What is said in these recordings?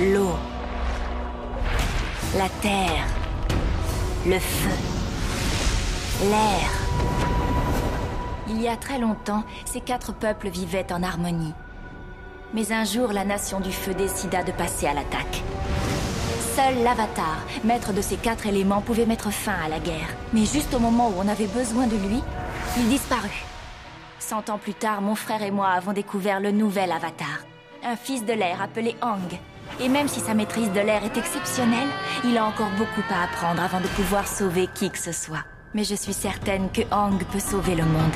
l'eau, la terre, le feu, l'air. Il y a très longtemps, ces quatre peuples vivaient en harmonie. Mais un jour, la nation du feu décida de passer à l'attaque. Seul l'Avatar, maître de ces quatre éléments, pouvait mettre fin à la guerre. Mais juste au moment où on avait besoin de lui, il disparut. Cent ans plus tard, mon frère et moi avons découvert le nouvel Avatar. Un fils de l'air appelé Hang. Et même si sa maîtrise de l'air est exceptionnelle, il a encore beaucoup à apprendre avant de pouvoir sauver qui que ce soit. Mais je suis certaine que Hang peut sauver le monde.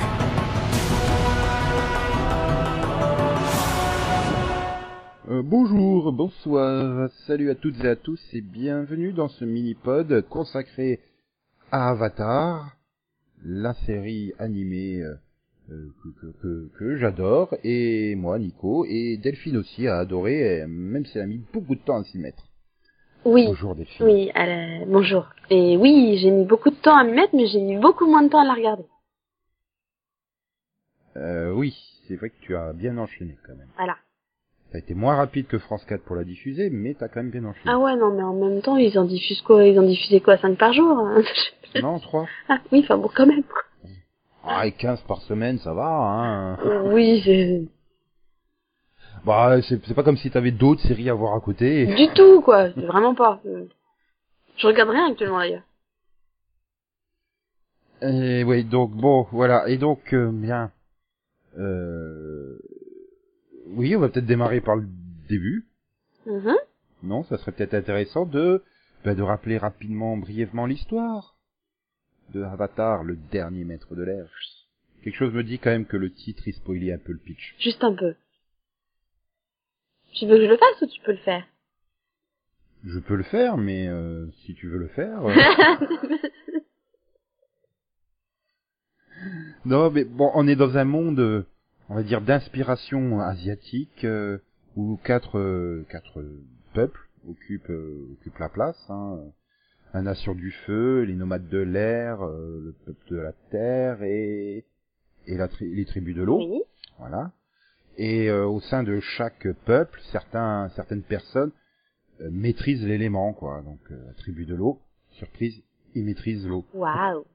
Euh, bonjour, bonsoir, salut à toutes et à tous et bienvenue dans ce mini-pod consacré à Avatar, la série animée euh, euh, que, que- que- que j'adore, et moi, Nico, et Delphine aussi a adoré, même si elle a mis beaucoup de temps à s'y mettre. Oui, Bonjour Delphine. oui, bonjour. Et oui, j'ai mis beaucoup de temps à m'y mettre, mais j'ai mis beaucoup moins de temps à la regarder. Euh, oui, c'est vrai que tu as bien enchaîné quand même. Voilà. Ça a été moins rapide que France 4 pour la diffuser, mais t'as quand même bien enchaîné. Ah ouais, non, mais en même temps, ils en diffusent quoi? Ils en diffusaient quoi? 5 par jour hein? Non, 3 Ah oui, enfin bon, quand même. quoi. Ah, et 15 par semaine, ça va, hein Oui, c'est... Bah, c'est pas comme si t'avais d'autres séries à voir à côté. Du tout, quoi. Vraiment pas. Euh, Je regarde rien actuellement, d'ailleurs. Et oui, donc bon, voilà. Et donc, euh, bien, euh, oui, on va peut-être démarrer par le début. Mhm. Non, ça serait peut-être intéressant de, bah, de rappeler rapidement, brièvement l'histoire de Avatar, le dernier maître de l'air. Quelque chose me dit quand même que le titre il spoilait un peu le pitch. Juste un peu. Tu veux que je le fasse ou tu peux le faire? Je peux le faire, mais euh, si tu veux le faire. euh, Non, mais bon, on est dans un monde, euh, on va dire, d'inspiration asiatique, euh, où quatre, quatre peuples occupent, occupent la place. Hein. La nation du feu, les nomades de l'air, euh, le peuple de la terre et, et la tri- les tribus de l'eau. Oui. Voilà. Et euh, au sein de chaque peuple, certains, certaines personnes euh, maîtrisent l'élément, quoi. Donc, euh, la tribu de l'eau, surprise, ils maîtrisent l'eau. Waouh.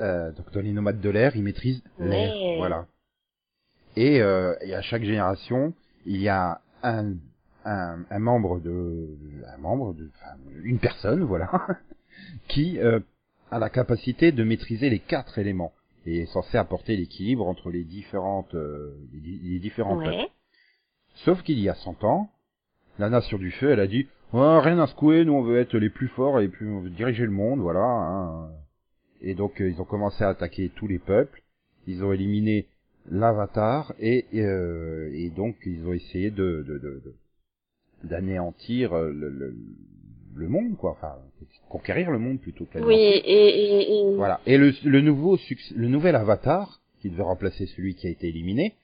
Euh, donc dans les nomades de l'air, ils maîtrisent l'air. Voilà. Et, euh, et à chaque génération, il y a un, un, un membre de, un membre de, enfin, une personne, voilà, qui euh, a la capacité de maîtriser les quatre éléments et est censé apporter l'équilibre entre les différentes, euh, les, les différents peuples. Ouais. Sauf qu'il y a 100 ans, la nation du feu, elle a dit Ouais, rien à secouer, nous on veut être les plus forts et plus, on veut diriger le monde, voilà. hein. Et donc euh, ils ont commencé à attaquer tous les peuples. Ils ont éliminé l'avatar et euh, et donc ils ont essayé de de- de- de- d'anéantir euh, le, le, le monde, quoi. Enfin, conquérir le monde plutôt que Oui, et, et, et... voilà. Et le, le nouveau succès- le nouvel avatar qui devait remplacer celui qui a été éliminé,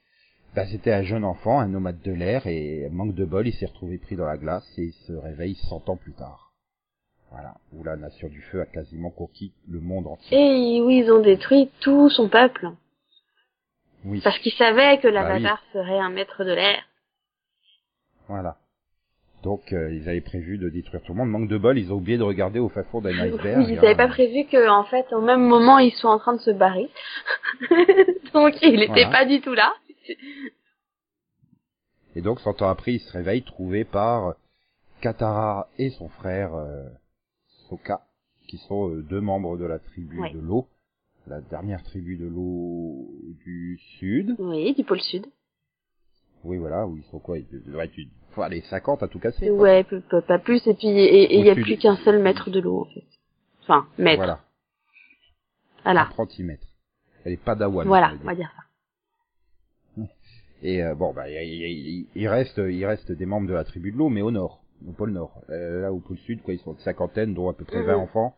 bah, c'était un jeune enfant, un nomade de l'air et manque de bol, il s'est retrouvé pris dans la glace et il se réveille 100 ans plus tard. Voilà, où la nation du feu a quasiment conquis le monde entier. Et oui, ils ont détruit tout son peuple. Oui, Parce qu'ils savaient que Bah l'avatar serait un maître de l'air. voilà. Donc euh, ils avaient prévu de détruire tout le monde. Manque de bol, ils ont oublié de regarder au fond d'un iceberg. Oui, ils n'avaient pas prévu que, en fait, au même moment, ils sont en train de se barrer. Donc, il n'était Voilà. pas du tout là. Et donc 100 ans après, il se réveille trouvé par Katara et son frère euh, Sokka, qui sont euh, deux membres de la tribu de l'eau, la dernière tribu de l'eau du sud. Oui, du pôle sud. Oui, voilà, où ils sont quoi? Ils devraient être, aller 50 à tout casser. quoi. Ouais, pas plus. Et puis, et il n'y a plus qu'un seul maître de l'eau, en fait. Enfin, maître. Voilà, Voilà. apprenti maître. Elle est padawan. Voilà, on va dire. ça. Et euh, bon, bah, il, reste, il reste des membres de la tribu de l'eau, mais au nord, au pôle nord. Euh, là, au pôle sud, quoi, ils sont une cinquantaine, dont à peu près 20 Mhm. enfants.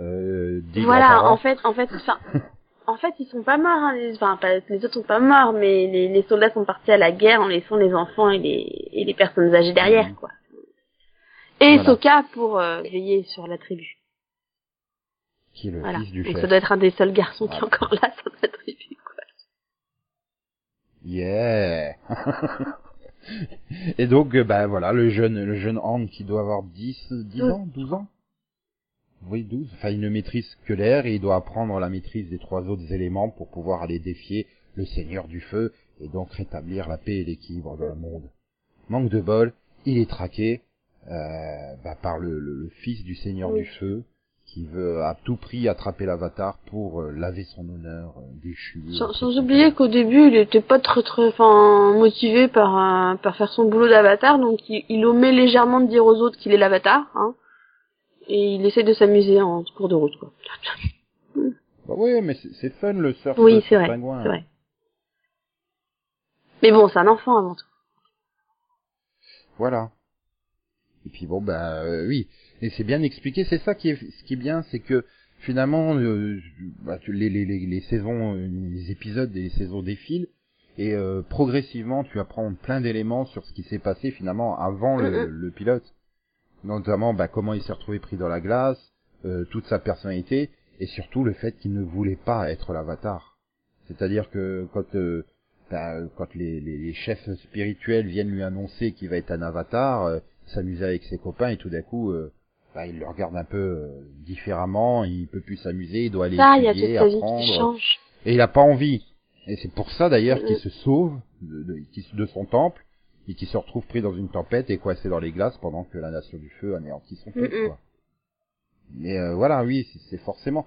Euh, 10 Voilà, en fait, en fait, enfin, en fait, ils sont pas morts, hein, les, enfin, pas- les autres sont pas morts, mais les, les soldats sont partis à la guerre en laissant les enfants et les, et les personnes âgées derrière, Mhm. quoi. Et Voilà. Sokka pour euh, veiller sur la tribu. qui est le Voilà. fils du Donc chef. ça doit être un des seuls garçons qui est encore là sur la tribu, quoi. Yeah Et donc, bah voilà, le jeune, le jeune Han qui doit avoir 10, 10 Mm. ans, 12 ans Oui, 12. Enfin, il ne maîtrise que l'air et il doit apprendre la maîtrise des trois autres éléments pour pouvoir aller défier le Seigneur du Feu et donc rétablir la paix et l'équilibre dans le monde. Manque de bol, il est traqué euh, bah, par le, le- le fils du Seigneur Oui. du Feu qui veut à tout prix attraper l'avatar pour euh, laver son honneur euh, déchu. Sans, sans oublier qu'au début, il était pas très très, enfin, motivé par euh, par faire son boulot d'avatar, donc il, il omet légèrement de dire aux autres qu'il est l'avatar, hein, et il essaie de s'amuser en cours de route, quoi. Bah oui, mais c'est fun le surf Oui, c'est vrai, pingouin. c'est vrai. Mais bon, c'est un enfant avant tout. Voilà. Et puis bon bah euh, oui, et c'est bien expliqué. C'est ça qui est ce qui est bien, c'est que finalement euh, bah, les, les, les, les saisons, euh, les épisodes et les saisons défilent et euh, progressivement tu apprends plein d'éléments sur ce qui s'est passé finalement avant le, Mhm. le pilote, notamment bah, comment il s'est retrouvé pris dans la glace, euh, toute sa personnalité et surtout le fait qu'il ne voulait pas être l'avatar. C'est-à-dire que quand euh, bah, quand les, les, les chefs spirituels viennent lui annoncer qu'il va être un avatar, euh, s'amuser avec ses copains et tout d'un coup, euh, bah, il le regarde un peu euh, différemment, il peut plus s'amuser, il doit aller Ça, il y a étudier, apprendre, et il a pas envie. Et c'est pour ça d'ailleurs qu'il Mhm. se sauve de, de, qui- de son temple et qu'il se retrouve pris dans une tempête et coincé dans les glaces pendant que la nation du feu anéantit son peuple. Quoi. Mais euh, voilà, oui, c'est- forcément.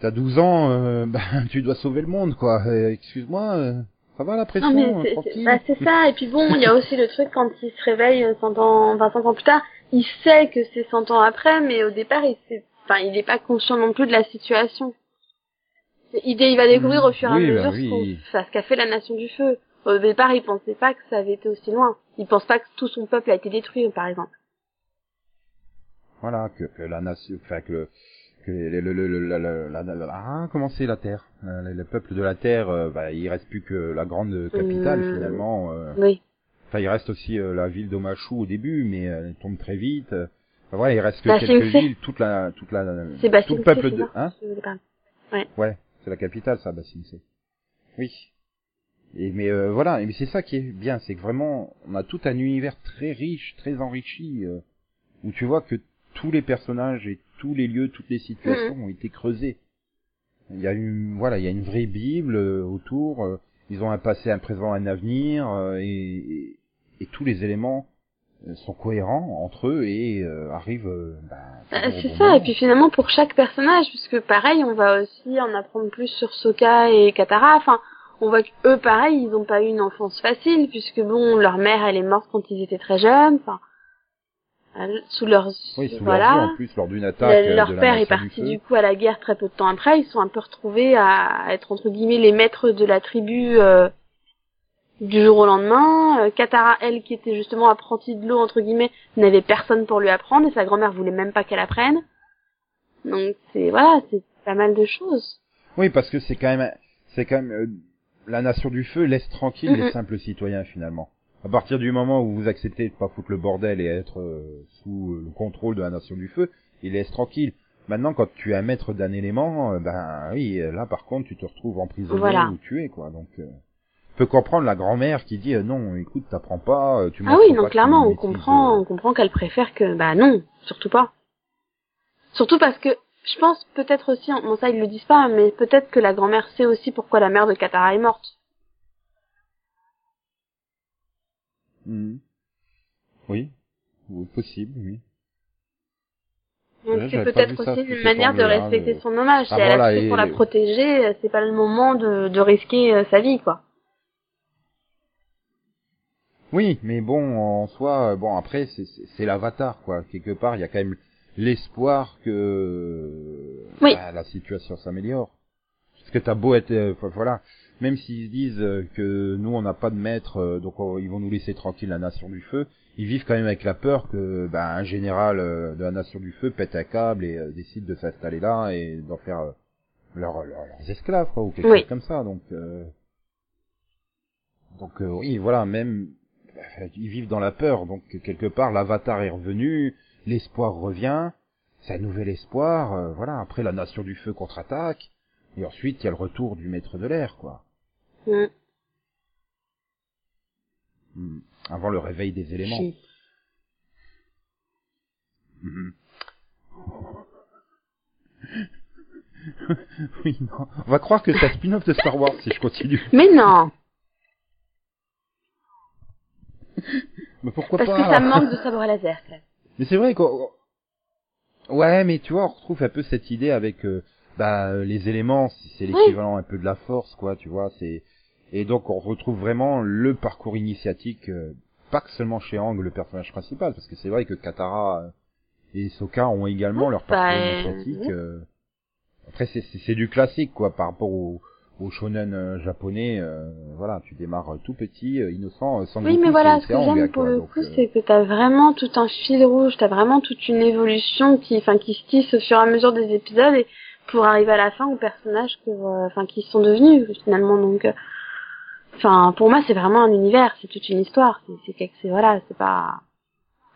T'as 12 ans, euh, bah, tu dois sauver le monde, quoi. Euh, Excuse-moi, euh, ça va la pression, Non mais euh, tranquille. bah, c'est ça, et puis bon, il y a aussi le truc quand il se réveille euh, 100 ans, enfin 100 ans plus tard, il sait que c'est 100 ans après, mais au départ, il sait, enfin, il n'est pas conscient non plus de la situation. Il, il va découvrir Mm. au fur et Oui, à bah mesure oui. ce qu'a fait la Nation du Feu. Au départ, il pensait pas que ça avait été aussi loin. Il pense pas que tout son peuple a été détruit, par exemple. Voilà, que, que la nation, enfin que, le- que le, le, le, le- la, la, la- la- ah, comment c'est la Terre? Euh, le, le peuple de la Terre, euh, bah, il reste plus que la grande capitale Mm. finalement. euh. Oui. Enfin, il reste aussi euh, la ville d'Omachu au début, mais euh, elle tombe très vite. euh. Enfin, voilà, il reste Bah, quelques villes, toute la, toute la, C'est tout le peuple c'est de, hein? pas. Ouais, c'est la capitale, ça, Bassine. Oui. Et mais euh, voilà, et mais c'est ça qui est bien, c'est que vraiment, on a tout un univers très riche, très enrichi, euh, où tu vois que tous les personnages et tous les lieux, toutes les situations ont été creusés. Il y a une, voilà, il y a une vraie bible euh, autour. euh, ils ont un passé, un présent, un avenir, euh, et, et, et tous les éléments euh, sont cohérents entre eux et euh, arrivent. euh, bah, C'est bon ça, moment. et puis finalement pour chaque personnage, puisque pareil, on va aussi en apprendre plus sur Sokka et Katara. Enfin, on voit qu'eux, pareil, ils n'ont pas eu une enfance facile, puisque bon, leur mère, elle est morte quand ils étaient très jeunes. Enfin, euh, sous leurs Oui, sous voilà. leur en plus, lors d'une attaque. Le- euh, leur de père est du parti Feu. du coup à la guerre très peu de temps après. Ils sont un peu retrouvés à être entre guillemets les maîtres de la tribu euh, du jour au lendemain. Euh, Katara, elle, qui était justement apprentie de l'eau entre guillemets, n'avait personne pour lui apprendre et sa grand-mère voulait même pas qu'elle apprenne. Donc c'est voilà, c'est pas mal de choses. Oui, parce que c'est quand même, c'est quand même, euh, la nation du feu laisse tranquille les simples citoyens finalement. À partir du moment où vous acceptez de pas foutre le bordel et être euh, sous euh, le contrôle de la nation du feu, il laisse tranquille. Maintenant, quand tu es un maître d'un élément, euh, ben oui, là par contre, tu te retrouves emprisonné Voilà. ou tué, quoi. Donc, euh, tu peux comprendre la grand-mère qui dit non, écoute, t'apprends pas, tu Ah oui, pas non clairement, on comprend, on comprend qu'elle préfère que bah non, surtout pas. Surtout parce que je pense peut-être aussi, bon ça ils le disent pas, mais peut-être que la grand-mère sait aussi pourquoi la mère de Katara est morte. mhm. Oui, ou possible, oui. Donc Ouais, c'est peut-être ça aussi une manière de respecter mais- son hommage. Ah, si elle a fait et- pour la protéger, euh, c'est pas le moment de, de risquer euh, sa vie, quoi. Oui, mais bon, en soi, euh, bon après, c'est l'avatar, quoi. Quelque part, il y a quand même l'espoir que Oui. bah, la situation s'améliore. Parce que t'as beau être, euh, voilà, même s'ils se disent euh, que nous on n'a pas de maître, euh, donc on- ils vont nous laisser tranquille la nation du feu, ils vivent quand même avec la peur que bah, un général de la nation du feu pète un câble et euh, décide de s'installer là et d'en faire euh, leur- leur- leurs esclaves, quoi, ou quelque Oui. chose comme ça. Donc, euh, donc euh, oui, voilà, même bah, ils vivent dans la peur, donc quelque part l'avatar est revenu, l'espoir revient, c'est un nouvel espoir, euh, voilà, après la nation du feu contre-attaque, et ensuite il y a le retour du maître de l'air, quoi. Mm. Hmm. Avant le réveil des éléments. Mhm. oui, non. On va croire que c'est un spin-off de Star Wars si je continue. Mais non, Mais pourquoi parce pas que ça manque de sabre laser. même. Mais c'est vrai qu'on... Ouais, mais tu vois, on retrouve un peu cette idée avec euh, bah, euh, les éléments, c'est l'équivalent un peu de la force, quoi, tu vois, c'est... Et donc on retrouve vraiment le parcours initiatique, euh, pas que seulement chez Ang, le personnage principal, parce que c'est vrai que Katara et Sokka ont également leur Bah, parcours euh, initiatique. oui. euh. Après, c'est- c'est c'est du classique, quoi, par rapport au, au shonen euh, japonais. euh, voilà, tu démarres tout petit, euh, innocent, euh, sans Oui, mais voilà, ce que j'aime pour le coup, euh, c'est que t'as vraiment tout un fil rouge, t'as vraiment toute une évolution qui, enfin, qui se tisse au fur et à mesure des épisodes et pour arriver à la fin aux personnages que, euh, enfin, qui sont devenus finalement. Donc, euh, enfin, pour moi, c'est vraiment un univers, c'est toute une histoire. C'est, c'est voilà, c'est pas.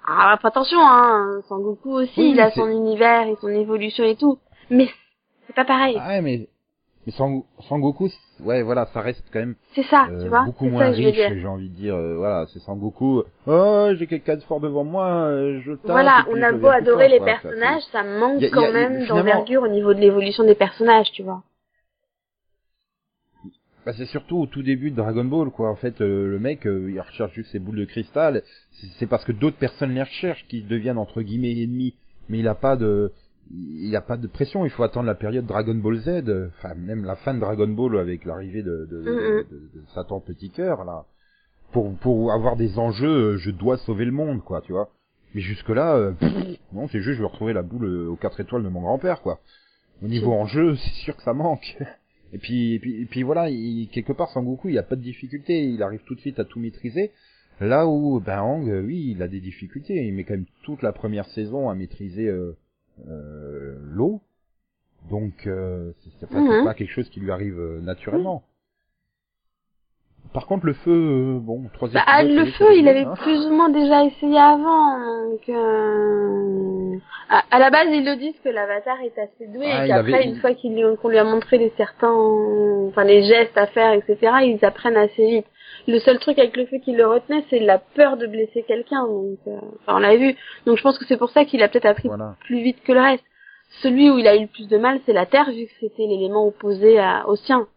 Ah, pas attention, hein. Sangoku aussi, Oui, il a son univers et son évolution et tout, mais c'est pas pareil. Ah ouais, mais mais Sang- Sangoku, ouais, voilà, ça reste quand même c'est ça, euh, tu vois. beaucoup moins ça riche, j'ai envie de dire. euh, voilà, c'est Sangoku. Oh, j'ai quelqu'un de fort devant moi, euh, je tape. Voilà, on a beau adorer les quoi. Personnages, ça manque a- a- quand même d'envergure au niveau de l'évolution des personnages, tu vois. Bah, c'est surtout au tout début de Dragon Ball, quoi. En fait, euh, le mec, euh, il recherche juste ses boules de cristal. C'est- C'est parce que d'autres personnes les recherchent qu'ils deviennent entre guillemets ennemis. Mais il a pas de, il a pas de pression. Il faut attendre la période Dragon Ball Z, euh, enfin même la fin de Dragon Ball avec l'arrivée de, de, de- de- Satan Petit Cœur là, pour pour avoir des enjeux. euh, Je dois sauver le monde, quoi, tu vois. Mais jusque là, non, c'est juste je veux retrouver la boule euh, aux quatre étoiles de mon grand-père, quoi. Au niveau enjeu, c'est sûr que ça manque. Et puis, et puis, et puis voilà, il, quelque part, Sangoku, il n'y a pas de difficulté, il arrive tout de suite à tout maîtriser. Là où, ben, Hang, euh, oui, il a des difficultés, il met quand même toute la première saison à maîtriser euh, euh, l'eau. Donc, euh, c'est pas, quelque chose qui lui arrive euh, naturellement. Par contre, le feu, euh, bon, troisième Bah, le feu, il bien, avait hein. plus ou moins déjà essayé avant, donc euh... à, à la base ils le disent que l'avatar est assez doué Ah, et qu'après avait- une fois qu'il lui- qu'on lui a montré les certains, enfin les gestes à faire, etc., ils apprennent assez vite. Le seul truc avec le feu qui le retenait, c'est la peur de blesser quelqu'un, donc euh, enfin on l'a vu. Donc je pense que c'est pour ça qu'il a peut-être appris Voilà. plus vite que le reste. Celui où il a eu le plus de mal, c'est la terre, vu que c'était l'élément opposé à, au sien.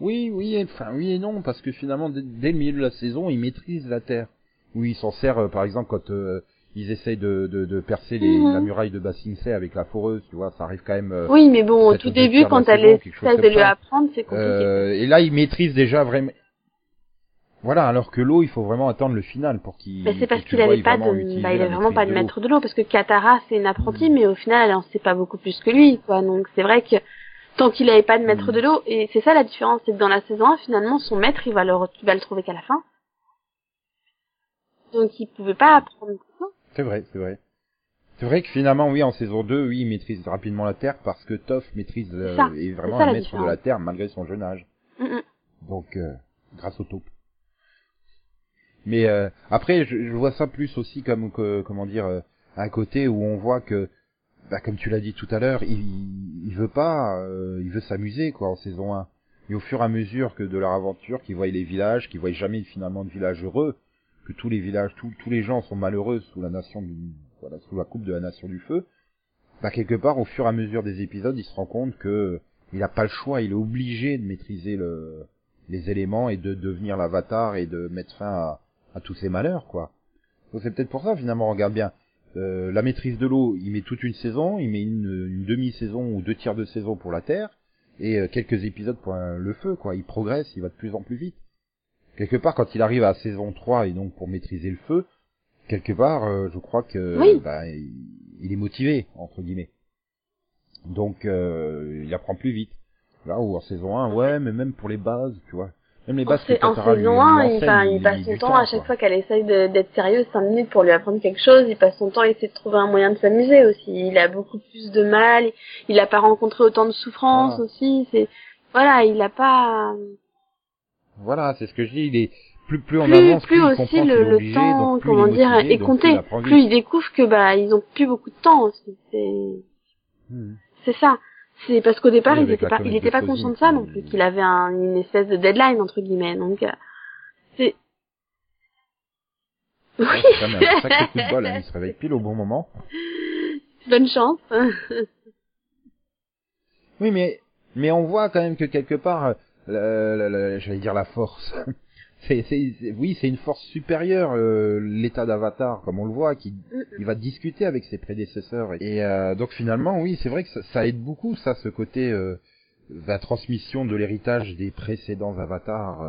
Oui, oui, et- enfin oui et non, parce que finalement, dès, dès le milieu de la saison, ils maîtrisent la Terre. Oui, ils s'en servent, euh, par exemple, quand euh, ils essayent de, de, de percer les, Mhm. la muraille de Bassingsay avec la foreuse, tu vois, ça arrive quand même. euh, Oui, mais bon, au tout début, quand elle essaie de lui ça. apprendre, c'est compliqué. euh, et là, ils maîtrisent déjà vraiment. Voilà, alors que l'eau, il faut vraiment attendre le final pour qu'il. Mais c'est parce qu'il avait voies pas de, bah, il avait vraiment pas de maître de l'eau parce que Katara c'est une apprentie, mais au final elle en sait pas beaucoup plus que lui, quoi. Donc c'est vrai que tant qu'il avait pas de maître Mm. de l'eau, et c'est ça la différence, c'est que dans la saison 1, finalement son maître il va le, il va le trouver qu'à la fin. Donc il pouvait pas apprendre. Non. C'est vrai, c'est vrai. C'est vrai que finalement, oui, en saison 2, oui, il maîtrise rapidement la Terre parce que Toph maîtrise euh, ça, est vraiment c'est ça un maître de la Terre malgré son jeune âge. Mm, mm. Donc, euh, grâce au taupe. Mais euh, après, je, je vois ça plus aussi comme, que, comment dire, euh, un côté où on voit que, bah, comme tu l'as dit tout à l'heure, il, il veut pas, euh, il veut s'amuser quoi en saison 1. Et au fur et à mesure que de leur aventure, qu'ils voient les villages, qu'ils voient jamais finalement de villages heureux, tous les villages, tous les gens sont malheureux sous la nation du, sous la coupe de la nation du feu, bah quelque part au fur et à mesure des épisodes, il se rend compte que il a pas le choix, il est obligé de maîtriser le, les éléments et de devenir l'avatar et de mettre fin à, tous ces malheurs, quoi. C'est peut-être pour ça finalement, regarde bien. Euh, la maîtrise de l'eau, il met toute une saison, il met une, une demi-saison ou deux tiers de saison pour la terre et euh, quelques épisodes pour euh, le feu, quoi. Il progresse, il va de plus en plus vite. Quelque part, quand il arrive à saison 3 et donc pour maîtriser le feu, quelque part, euh, je crois que Oui. bah, il, est motivé entre guillemets. Donc euh, il apprend plus vite. Là où en saison 1, ouais, mais même pour les bases, tu vois. Même les En, bases que en lui- saison lui 1, il, enfin, passe son temps à quoi. chaque fois qu'elle essaye d'être sérieuse 5 minutes pour lui apprendre quelque chose, il passe son temps à essayer de trouver un moyen de s'amuser aussi. Il a beaucoup plus de mal, il a pas rencontré autant de souffrance Voilà. aussi, c'est voilà, il a pas Voilà, c'est ce que je dis. Il est plus plus on plus, avance, plus il aussi le, le obligé, temps, plus comment dire, motivé, est compté. il. Plus il découvre que bah ils ont plus beaucoup de temps aussi. C'est Hmm. c'est ça. C'est parce qu'au départ, Oui, il était pas, il était de pas conscient de ça non plus, qu'il avait un, une espèce de deadline entre guillemets. Donc, euh, c'est. Oui. C'est quand même un sacré coup de bol, hein, il se réveille pile au bon moment. Bonne chance. Oui, mais mais on voit quand même que quelque part, euh, la- la- la- j'allais dire la force. c'est, c'est, c'est- oui, c'est une force supérieure, euh, l'état d'Avatar, comme on le voit, qui il va discuter avec ses prédécesseurs. Et euh, donc finalement, oui, c'est vrai que ça, ça aide beaucoup, ça, ce côté euh, la transmission de l'héritage des précédents avatars.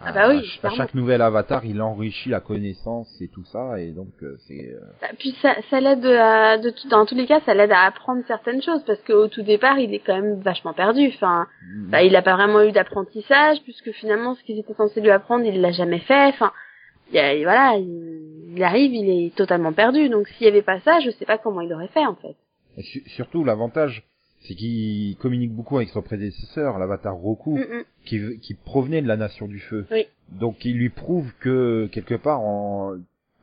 Euh, Ah bah oui, à, chaque nouvel avatar, il enrichit la connaissance et tout ça, et donc euh, c'est. euh, Bah, Puis ça, ça l'aide à, de tout- dans tous les cas, ça l'aide à apprendre certaines choses parce qu'au tout départ, il est quand même vachement perdu. Enfin, bah, il n'a pas vraiment eu d'apprentissage puisque finalement, ce qu'ils étaient censés lui apprendre, il l'a jamais fait. Enfin, il y a- voilà, il, il arrive, il est totalement perdu. Donc, s'il y avait pas ça, je sais pas comment il aurait fait en fait. Et su- surtout, l'avantage, c'est qu'il communique beaucoup avec son prédécesseur, l'avatar Roku, Mm, mm. qui, qui provenait de la Nation du Feu. Oui. Donc, il lui prouve que, quelque part, en,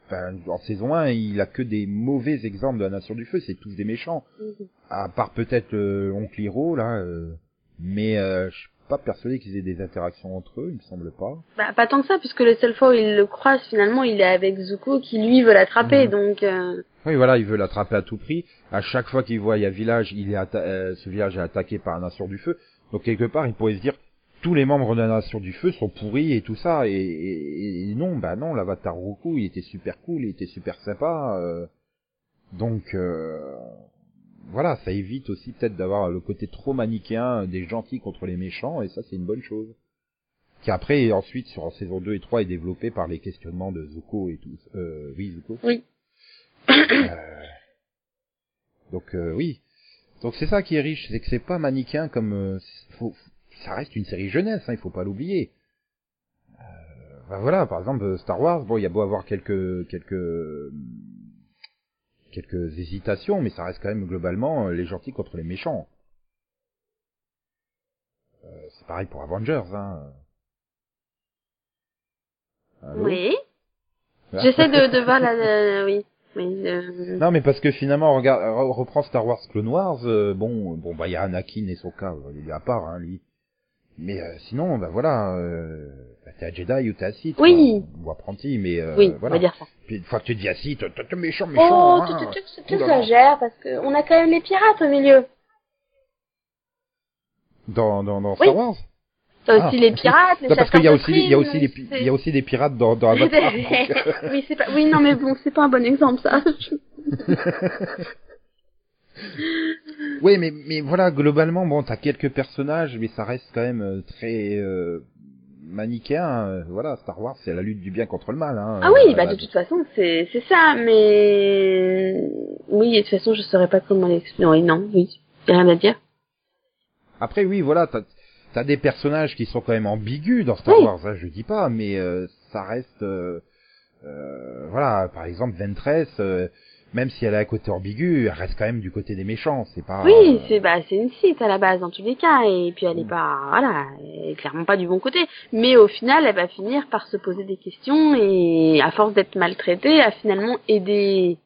enfin, en saison 1, il a que des mauvais exemples de la Nation du Feu, c'est tous des méchants. Mhm. À part peut-être euh, Oncle Hiro, là, euh, mais euh, je pas persuadé qu'ils aient des interactions entre eux, il me semble pas. Bah, pas tant que ça, puisque les seules fois où il le croise, finalement, il est avec Zuko qui lui veut l'attraper. Mhm. Donc, euh, Oui, voilà, il veut l'attraper à tout prix. À chaque fois qu'il voit il y a village, il est atta- euh, ce village est attaqué par la Nation du Feu. Donc quelque part, il pourrait se dire tous les membres de la Nation du Feu sont pourris et tout ça. Et, et- et non, bah non, l'avatar Roku, il était super cool, il était super sympa. euh. donc euh, voilà, ça évite aussi peut-être d'avoir le côté trop manichéen des gentils contre les méchants, et ça c'est une bonne chose. Qui après, ensuite, sur en saison 2 et 3, est développé par les questionnements de Zuko et tout. Euh, oui, Zuko oui. euh, donc euh, oui. Donc c'est ça qui est riche, c'est que c'est pas manichéen comme euh, faut, ça reste une série jeunesse, hein, il faut pas l'oublier. Euh, ben voilà, par exemple euh, Star Wars, bon, il y a beau avoir quelques quelques quelques hésitations, mais ça reste quand même globalement euh, les gentils contre les méchants. Euh, c'est pareil pour Avengers, hein. Allô? Oui. Ah. J'essaie de, de voir la, la- oui. Oui, euh, Non, mais parce que finalement, regarde, re- reprend Star Wars Clone Wars, euh, bon, bon, bah, il y a Anakin et son cas, il est à part, hein, lui. Mais euh, sinon, bah voilà, euh, bah, t'es un Jedi ou t'es un Sith, Oui. quoi, ou apprenti, mais euh, oui, on voilà. va dire ça. Puis une fois que tu deviens Sith, t'es méchant, méchant. Oh, hein. tu, exagères parce que on a quand même les pirates au milieu. Dans, dans, dans Oui. Star Wars? T'as Ah. aussi les pirates, les Non, parce qu'il y a aussi, il y a aussi pi- il y a aussi des pirates dans, dans Avatar. oui, c'est pas, oui, non, mais bon, c'est pas un bon exemple, ça. Oui, mais, mais voilà, globalement, bon, t'as quelques personnages, mais ça reste quand même euh, très euh, manichéen. euh, voilà, Star Wars, c'est la lutte du bien contre le mal. Hein, ah oui, euh, bah, de toute façon, c'est, c'est ça, mais, oui, et de toute façon, je saurais pas comment l'expliquer. Oui, non, oui. A rien à dire. Après, oui, voilà, t'as as des personnages qui sont quand même ambigus dans Star Oui. Wars, hein, je dis pas, mais euh, ça reste... euh, euh, voilà, par exemple, Ventress, euh, même si elle a un côté ambigu, elle reste quand même du côté des méchants, c'est pas... Oui, euh, c'est bah c'est une site à la base dans tous les cas et puis elle est Mm. pas voilà, elle est clairement pas du bon côté, mais au final elle va finir par se poser des questions et à force d'être maltraitée, à finalement aider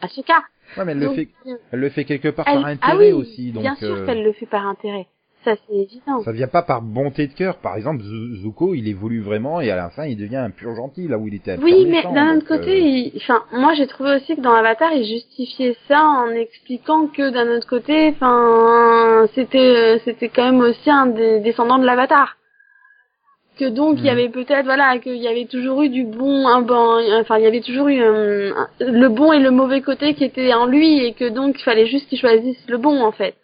à ce cas. ouais, mais elle le fait, elle le fait quelque part elle- par ah intérêt oui, aussi, donc... bien sûr euh, qu'elle le fait par intérêt. Ça c'est évident. Ça vient pas par bonté de cœur. Par exemple, Zu- Zuko, il évolue vraiment et à la fin, il devient un pur gentil là où il était Oui, mais d'un autre côté, euh, il- enfin, moi j'ai trouvé aussi que dans Avatar, il justifiait ça en expliquant que d'un autre côté, enfin, c'était, c'était quand même aussi un des descendants de l'Avatar. Que donc il y Mhm. avait peut-être, voilà, qu'il y avait toujours eu du bon, un bon, enfin, il y avait toujours eu euh, un- le bon et le mauvais côté qui étaient en lui et que donc il fallait juste qu'il choisisse le bon en fait.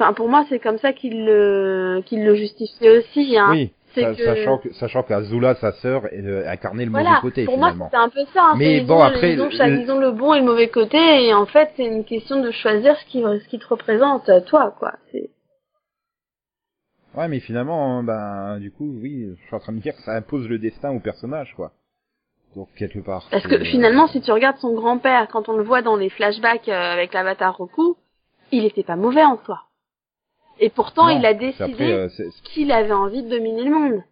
Enfin, pour moi, c'est comme ça qu'il le, qu'il le justifiait aussi. Hein. oui, c'est que- sachant que sachant qu'Azula, sa sœur, euh, incarnait le Voilà, mauvais côté pour moi finalement. c'était un peu ça. hein. Mais C'est, bon, ont- après, ils ont, le- cha- ils ont le bon et le mauvais côté et en fait c'est une question de choisir ce qui, ce qui te représente euh, toi quoi. C'est... Ouais, mais finalement, hein, ben du coup, oui, je suis en train de dire que ça impose le destin au personnage, quoi. Donc quelque part. Parce c'est, que euh, finalement si tu regardes son grand-père quand on le voit dans les flashbacks euh, avec l'avatar Roku, il était pas mauvais en soi. Et pourtant non, il a décidé euh, qu'il avait envie de dominer le monde.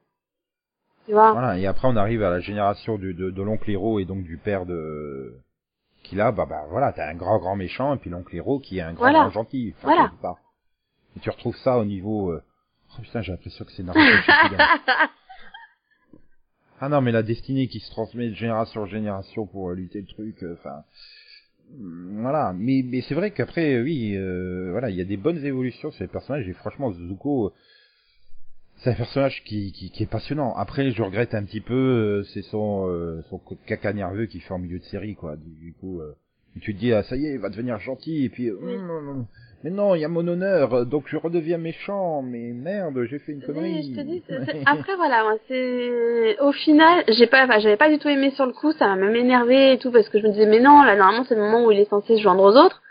Tu vois voilà, et après on arrive à la génération du, de, de l'oncle Hiro et donc du père de Qui là, bah, bah voilà, t'as un grand grand méchant et puis l'oncle héros qui est un grand Voilà. grand gentil. Enfin, Voilà. part. Et tu retrouves ça au niveau. euh, Oh putain, j'ai l'impression que c'est Naruto. Ah non, mais la destinée qui se transmet de génération en génération pour lutter le truc, euh, enfin, voilà. Mais mais c'est vrai qu'après, oui, euh, voilà, il y a des bonnes évolutions sur les personnages et franchement, Zuko, euh, c'est un personnage qui, qui qui est passionnant. Après, je regrette un petit peu, euh, c'est son euh, son caca nerveux qu'il fait en milieu de série, quoi. Du, coup, euh, tu te dis ah ça y est, il va devenir gentil et puis. euh. Mais non, il y a mon honneur, euh, donc je redeviens méchant. Mais merde, j'ai fait une connerie. Oui, je te dis, c'est- c'est- après voilà, moi, c'est au final, j'ai pas, enfin, j'avais pas du tout aimé sur le coup, ça m'a même énervé et tout parce que je me disais mais non, là normalement c'est le moment où il est censé se joindre aux autres,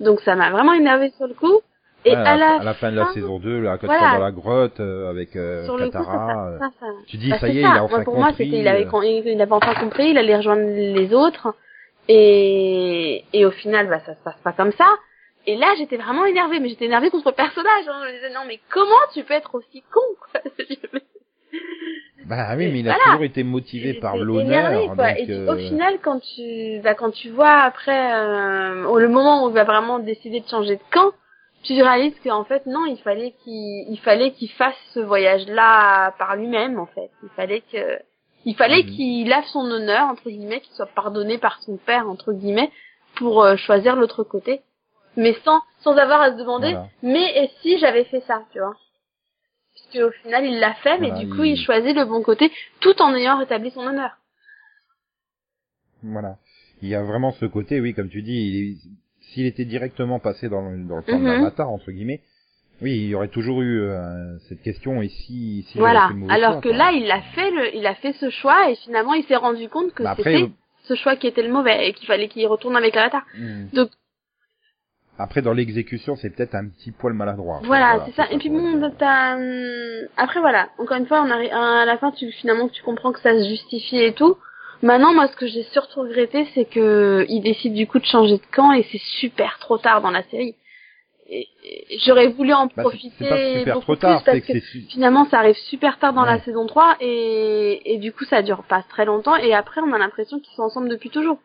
donc ça m'a vraiment énervé sur le coup. Et Ouais, à, la fin de la saison 2, là, quand Voilà. tu vas dans la grotte euh, avec euh, sur le coup, ça, Katara, euh, ça, ça, ça- tu dis bah, ça y est, ça. il a enfin Moi, pour moi, compris. c'était, il avait, euh, con- il avait enfin compris, il allait rejoindre les autres, et, et au final, bah, ça se passe pas comme ça. Et là, j'étais vraiment énervée, mais j'étais énervée contre le personnage. Hein. Je me disais, non, mais comment tu peux être aussi con, quoi Bah oui, mais il a Voilà. toujours été motivé par l'honneur. donc, Et euh, au final, quand tu, bah, quand tu vois après, euh, le moment où il va vraiment décider de changer de camp, tu réalises qu'en fait, non, il fallait qu'il, il fallait qu'il fasse ce voyage-là par lui-même, en fait. Il fallait que, il fallait Mhm. qu'il lave son honneur, entre guillemets, qu'il soit pardonné par son père, entre guillemets, pour euh, choisir l'autre côté. Mais sans, sans avoir à se demander, Voilà. mais et si j'avais fait ça, tu vois? Puisque au final, il l'a fait, mais Voilà, du coup, il- il choisit le bon côté, tout en ayant rétabli son honneur. Voilà. Il y a vraiment ce côté, oui, comme tu dis, est- s'il était directement passé dans le, dans le plan de l'avatar, entre guillemets, oui, il y aurait toujours eu euh, cette question, et si, si voilà. fait le Alors choix, que là, il a fait le, il a fait ce choix et finalement, il s'est rendu compte que Bah c'était ce choix qui était le mauvais et qu'il fallait qu'il retourne avec l'avatar. Hmm. Donc- Après, dans l'exécution, c'est peut-être un petit poil maladroit. Voilà, c'est ça. Et puis bon, t'as, après voilà. Encore une fois, on arrive à la fin, tu finalement tu comprends que ça se justifie et tout. Maintenant, moi, ce que j'ai surtout regretté, c'est que il décide du coup de changer de camp et c'est super trop tard dans la série. Et, et j'aurais voulu en Bah, profiter pas super beaucoup trop tard, plus parce que finalement ça arrive super tard dans la saison 3 et, et du coup ça dure pas très longtemps et après on a l'impression qu'ils sont ensemble depuis toujours.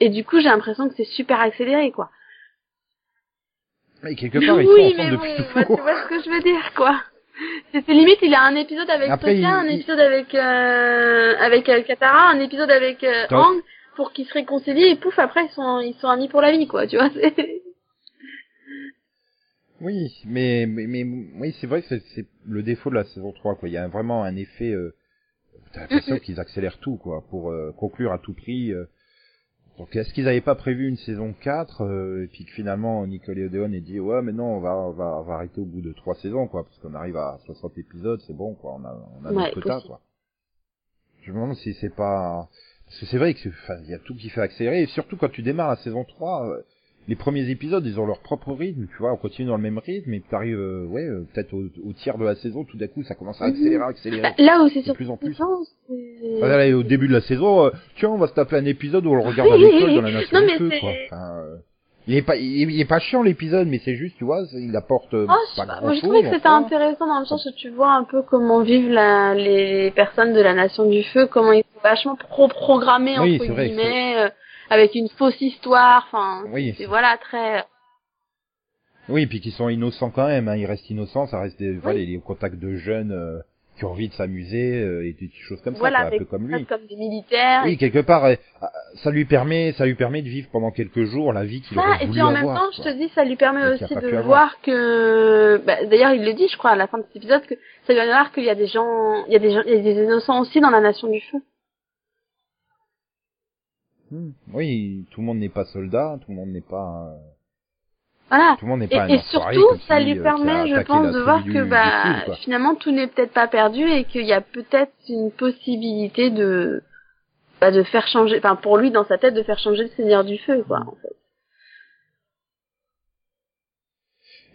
Et du coup j'ai l'impression que c'est super accéléré quoi. Mais quelque part, ils oui sont mais ensemble bon, depuis bah, tu vois ce que je veux dire quoi. C'était limite il a un épisode avec Après, Sokka, il- un il- épisode avec euh, avec euh, Katara, un épisode avec euh. Aang pour qu'ils se réconcilient et pouf après ils sont ils sont amis pour la vie quoi tu vois. c'est- Oui, mais, mais, mais oui, c'est vrai que c'est- c'est le défaut de la saison 3, quoi. Il y a vraiment un effet, euh, t'as l'impression qu'ils accélèrent tout, quoi, pour euh, conclure à tout prix. euh. Donc, est-ce qu'ils n'avaient pas prévu une saison 4, euh, et puis que finalement, Nickelodeon ait dit, ouais, mais non, on va, on va, on va arrêter au bout de trois saisons, quoi, parce qu'on arrive à 60 épisodes, c'est bon, quoi, on a, on a Ouais, notre quota, quoi. Je me demande si c'est pas, parce que c'est vrai que, enfin, il y a tout qui fait accélérer, et surtout quand tu démarres la saison 3, euh, les premiers épisodes, ils ont leur propre rythme, tu vois, on continue dans le même rythme, et t'arrives, euh, ouais, euh, peut-être au, au tiers de la saison, tout d'un coup, ça commence à Mhm. accélérer, accélérer. Bah, là où c'est surtout plus en plus. Enfin, là, au début de la saison, euh, tiens, on va se taper un épisode où on le regarde à l'école dans la nation Non, du mais feu, quoi. Enfin, euh, il est pas, il, il est pas chiant l'épisode, mais c'est juste, tu vois, il apporte Oh, je pas pas. grand Moi, j'ai trouvé que c'était intéressant dans le sens où tu vois un peu comment vivent la, les personnes de la Nation du Feu, comment ils sont vachement pro-programmés, Oui, entre guillemets, euh, avec une fausse histoire, enfin, Oui, c'est voilà, très... Oui, puis qui sont innocents quand même, hein, ils restent innocents, ça reste des, voilà, les contacts de jeunes euh, qui ont envie de s'amuser euh, et des choses comme voilà, ça, quoi, un peu comme lui. comme des militaires. Oui, quelque part, euh, ça lui permet, ça lui permet de vivre pendant quelques jours la vie qu'il Ça, aurait et voulu puis en même avoir, temps, je te dis, ça lui permet Et aussi de avoir. voir que, bah, d'ailleurs, il le dit, je crois, à la fin de cet épisode, que ça lui permet de voir qu'il y a des gens, il y a des gens, il y a des innocents aussi dans la Nation du Feu. Hmm. Oui, tout le monde n'est pas soldat, tout le monde n'est pas, euh, Voilà. tout le monde n'est Et, un surtout, ça lui euh, permet, je pense, de voir que bah finalement tout n'est peut-être pas perdu et qu'il y a peut-être une possibilité de bah, de faire changer, enfin pour lui dans sa tête de faire changer le Seigneur du Feu, quoi. En fait.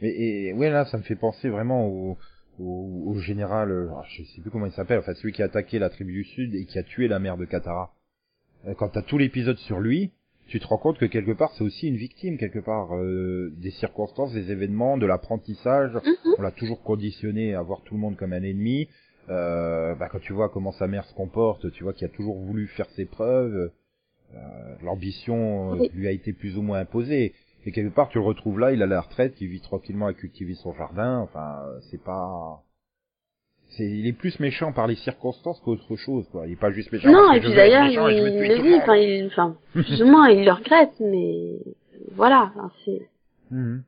Mais et, ouais, là, ça me fait penser vraiment au, au, au général, euh, ah, je sais plus comment il s'appelle, enfin celui qui a attaqué la tribu du Sud et qui a tué la mère de Katara. Euh, Quand t'as tout l'épisode sur lui, tu te rends compte que quelque part c'est aussi une victime quelque part euh, des circonstances, des événements, de l'apprentissage. Mhm. On l'a toujours conditionné à voir tout le monde comme un ennemi. Euh, bah, quand tu vois comment sa mère se comporte, tu vois qu'il a toujours voulu faire ses preuves. l'ambition euh, Oui. lui a été plus ou moins imposée. Et quelque part, tu le retrouves là, il a la retraite, il vit tranquillement à cultiver son jardin. Enfin, euh, c'est pas, c'est, il est plus méchant par les circonstances qu'autre chose, quoi. Il est pas juste méchant. Non, parce et que puis d'ailleurs, et je veux il le dit, enfin, il, enfin, plus ou moins, il le regrette, mais voilà, enfin, c'est, Mhm.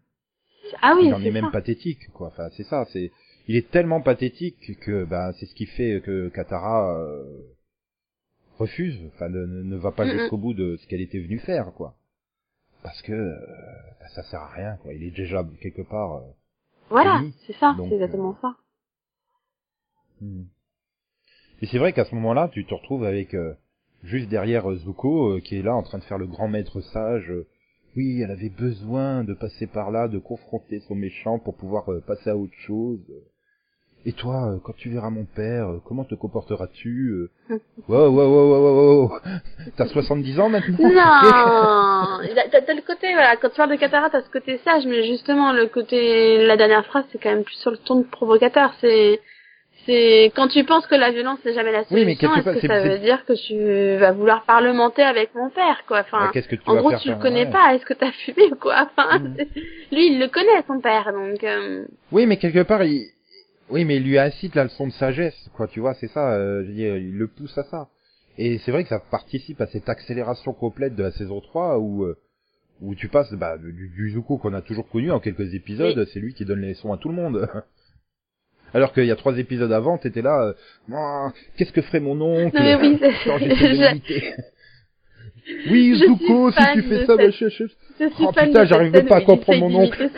ah oui, il en est même ça. pathétique, quoi. Enfin, c'est ça. C'est, il est tellement pathétique que, ben, c'est ce qui fait que Katara euh, refuse, enfin, ne, ne- va pas jusqu'au bout de ce qu'elle était venue faire, quoi. Parce que euh, ça sert à rien, quoi. Il est déjà quelque part. euh, Voilà, fini. c'est ça, Donc, c'est exactement ça. Mhm. Et c'est vrai qu'à ce moment-là, tu te retrouves avec euh, juste derrière euh, Zuko euh, qui est là en train de faire le grand maître sage. euh, oui, elle avait besoin de passer par là, de confronter son méchant pour pouvoir euh, passer à autre chose. Et toi, euh, quand tu verras mon père, euh, comment te comporteras-tu euh? Wow, wow, wow, wow, wow, wow. T'as 70 ans maintenant? Non, t'as le côté, voilà, quand tu parles de Katara, t'as ce côté sage, mais justement, le côté, la dernière phrase, c'est quand même plus sur le ton de provocateur, c'est, c'est, quand tu penses que la violence n'est jamais la Oui, mais solution, quelque est-ce part, que c'est- ça c'est- veut dire que tu vas vouloir parlementer avec mon père, quoi, enfin, Bah, que tu en vas gros, faire tu le connais Ouais. pas, est-ce que t'as fumé ou quoi, enfin, Mhm. lui, il le connaît, son père, donc, euh, Oui, mais quelque part, il... oui, mais il lui incite la leçon de sagesse, quoi. Tu vois, c'est ça. euh, je veux dire, il le pousse à ça. Et c'est vrai que ça participe à cette accélération complète de la saison 3 où euh, où tu passes bah, du, du Zuko qu'on a toujours connu en quelques épisodes, c'est lui qui donne les leçons à tout le monde. Alors qu'il y a trois épisodes avant, t'étais là, euh, Ah, qu'est-ce que ferait mon oncle Non, mais oui, quand Oui, Je Zuko, si tu fais ça, bah, cette- je- je- Je suis Oh, putain, j'arrivais pas à comprendre mon oncle.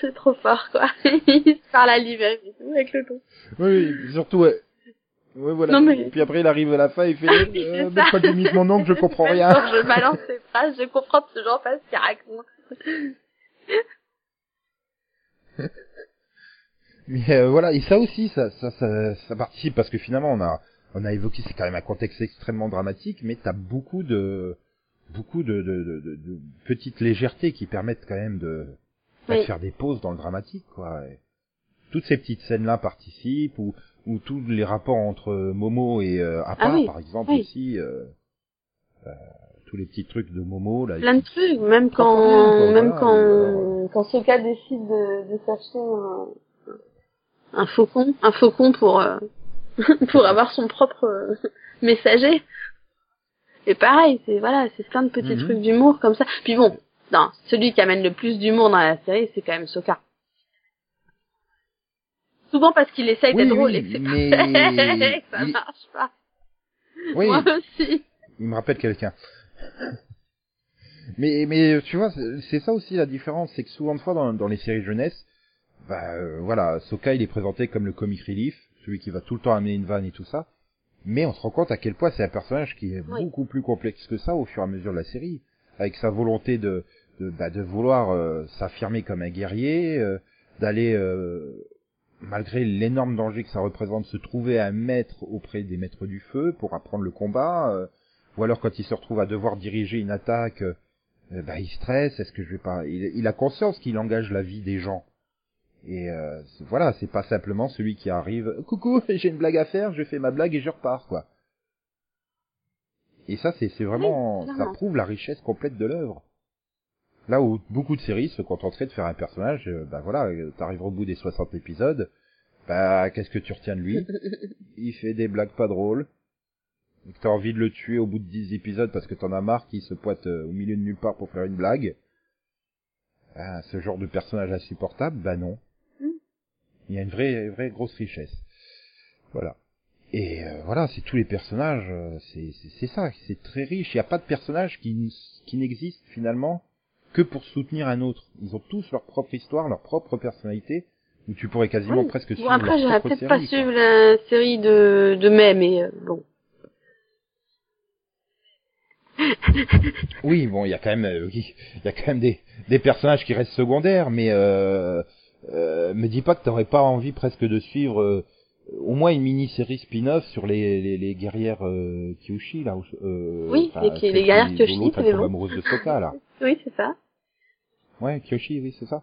C'est trop- fort, quoi. il se parle à et tout, avec le ton. Oui, surtout, ouais. Ouais, voilà. Non, mais- Puis après, il arrive à la fin, il fait, euh, mais quand j'imite mon oncle, je comprends rien. Quand je balance ces phrases, je comprends toujours pas ce qu'il raconte. Mais euh, voilà, et ça aussi, ça, ça, ça, ça participe parce que finalement, on a, on a évoqué, c'est quand même un contexte extrêmement dramatique, mais t'as beaucoup de, beaucoup de, de, de, de- de petites légèretés qui permettent quand même de, Oui. faire des pauses dans le dramatique, quoi. Et toutes ces petites scènes-là participent, ou, ou tous les rapports entre Momo et euh, Appa, Ah oui, par exemple oui. aussi, euh, euh, tous les petits trucs de Momo, là. Plein de trucs, même quand, même quand, quand Sokka décide de, de s'acheter un, un faucon, un faucon pour, euh, pour avoir son propre euh, messager. Et pareil, c'est, voilà, c'est plein de petits Mhm. trucs d'humour comme ça. Puis bon, non, celui qui amène le plus d'humour dans la série, c'est quand même Sokka. Souvent parce qu'il essaye Oui, d'être drôle et que c'est mais pas que ça il- marche pas. Oui, Moi aussi. il me rappelle quelqu'un. Mais, mais tu vois, c'est c'est ça aussi la différence, c'est que souvent de fois dans, dans les séries jeunesse, bah euh, voilà, Soka il est présenté comme le comic relief, celui qui va tout le temps amener une vanne et tout ça, mais on se rend compte à quel point c'est un personnage qui est Oui. beaucoup plus complexe que ça au fur et à mesure de la série, avec sa volonté de de, bah, de vouloir euh, s'affirmer comme un guerrier, euh, d'aller euh, malgré l'énorme danger que ça représente, se trouver un maître auprès des maîtres du feu pour apprendre le combat. euh, ou alors quand il se retrouve à devoir diriger une attaque, bah, il stresse. Est-ce que je vais pas il, il a conscience qu'il engage la vie des gens. Et euh, voilà, c'est pas simplement celui qui arrive. Coucou, j'ai une blague à faire, je fais ma blague et je repars quoi. Et ça, c'est vraiment, Oui, ça prouve la richesse complète de l'œuvre. Là où beaucoup de séries se contenteraient de faire un personnage, euh, bah voilà, euh, t'arrives au bout des 60 épisodes, bah qu'est-ce que tu retiens de lui? Il fait des blagues pas drôles. T'as envie de le tuer au bout de 10 épisodes parce que t'en as marre qu'il se pointe euh, au milieu de nulle part pour faire une blague? Ah, ce genre de personnage insupportable, bah non. Il y a une vraie, vraie grosse richesse. Voilà. Et euh, voilà, c'est tous les personnages, euh, c'est c'est- c'est ça, c'est très riche. Il n'y a pas de personnage qui, qui n'existe finalement que pour soutenir un autre. Ils ont tous leur propre histoire, leur propre personnalité, où tu pourrais quasiment Oui. presque Bon, suivre après, leur j'aurais peut-être pas suivre la série de, de mai, mais euh, bon. Oui, bon, il y a quand même, euh, il y a quand même des, des personnages qui restent secondaires, mais euh, euh, me dis pas que t'aurais pas envie presque de suivre euh, au moins une mini-série spin-off sur les, les, les guerrières euh, Kyoshi là. où- Euh, Oui, les- guerrières Kyoshi, c'est bon. amoureuse de Sokka là. Oui, c'est ça. Ouais, Kyoshi, oui, c'est ça.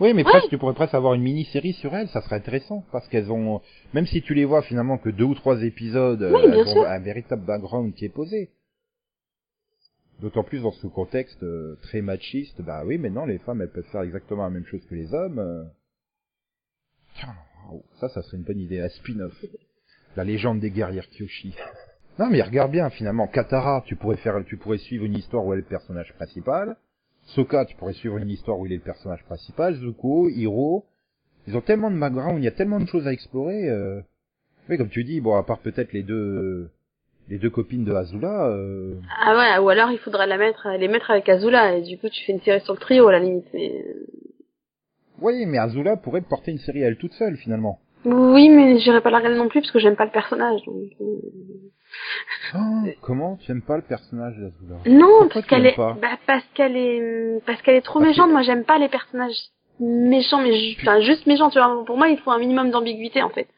Oui, mais Ouais. presque, tu pourrais presque avoir une mini-série sur elles, ça serait intéressant, parce qu'elles ont, même si tu les vois finalement que deux ou trois épisodes, euh, Oui, bien elles ont sûr. un véritable background qui est posé. D'autant plus dans ce contexte euh, très machiste, bah oui, maintenant les femmes elles peuvent faire exactement la même chose que les hommes. euh. Ça, ça serait une bonne idée, un spin-off. La légende des guerrières Kyoshi. Non mais regarde bien finalement, Katara, tu pourrais faire, tu pourrais suivre une histoire où elle est le personnage principal. Sokka, tu pourrais suivre une histoire où il est le personnage principal. Zuko, Hiro, ils ont tellement de background, il y a tellement de choses à explorer. Euh... Oui, comme tu dis, bon, à part peut-être les deux, les deux copines de Azula. Euh... Ah ouais, ou alors il faudrait la mettre, les mettre avec Azula, et du coup tu fais une série sur le trio à la limite. Mais... Oui, mais Azula pourrait porter une série à elle toute seule finalement. Oui, mais j'irai pas la regarder non plus parce que j'aime pas le personnage. Donc... euh. Oh, comment tu aimes pas le personnage d'Azula Non, Pourquoi parce qu'elle est, bah, parce qu'elle est, parce qu'elle est trop Parce que- méchante. Moi, j'aime pas les personnages méchants, mais ju- enfin, juste méchants. Tu vois, pour moi, il faut un minimum d'ambiguïté en fait.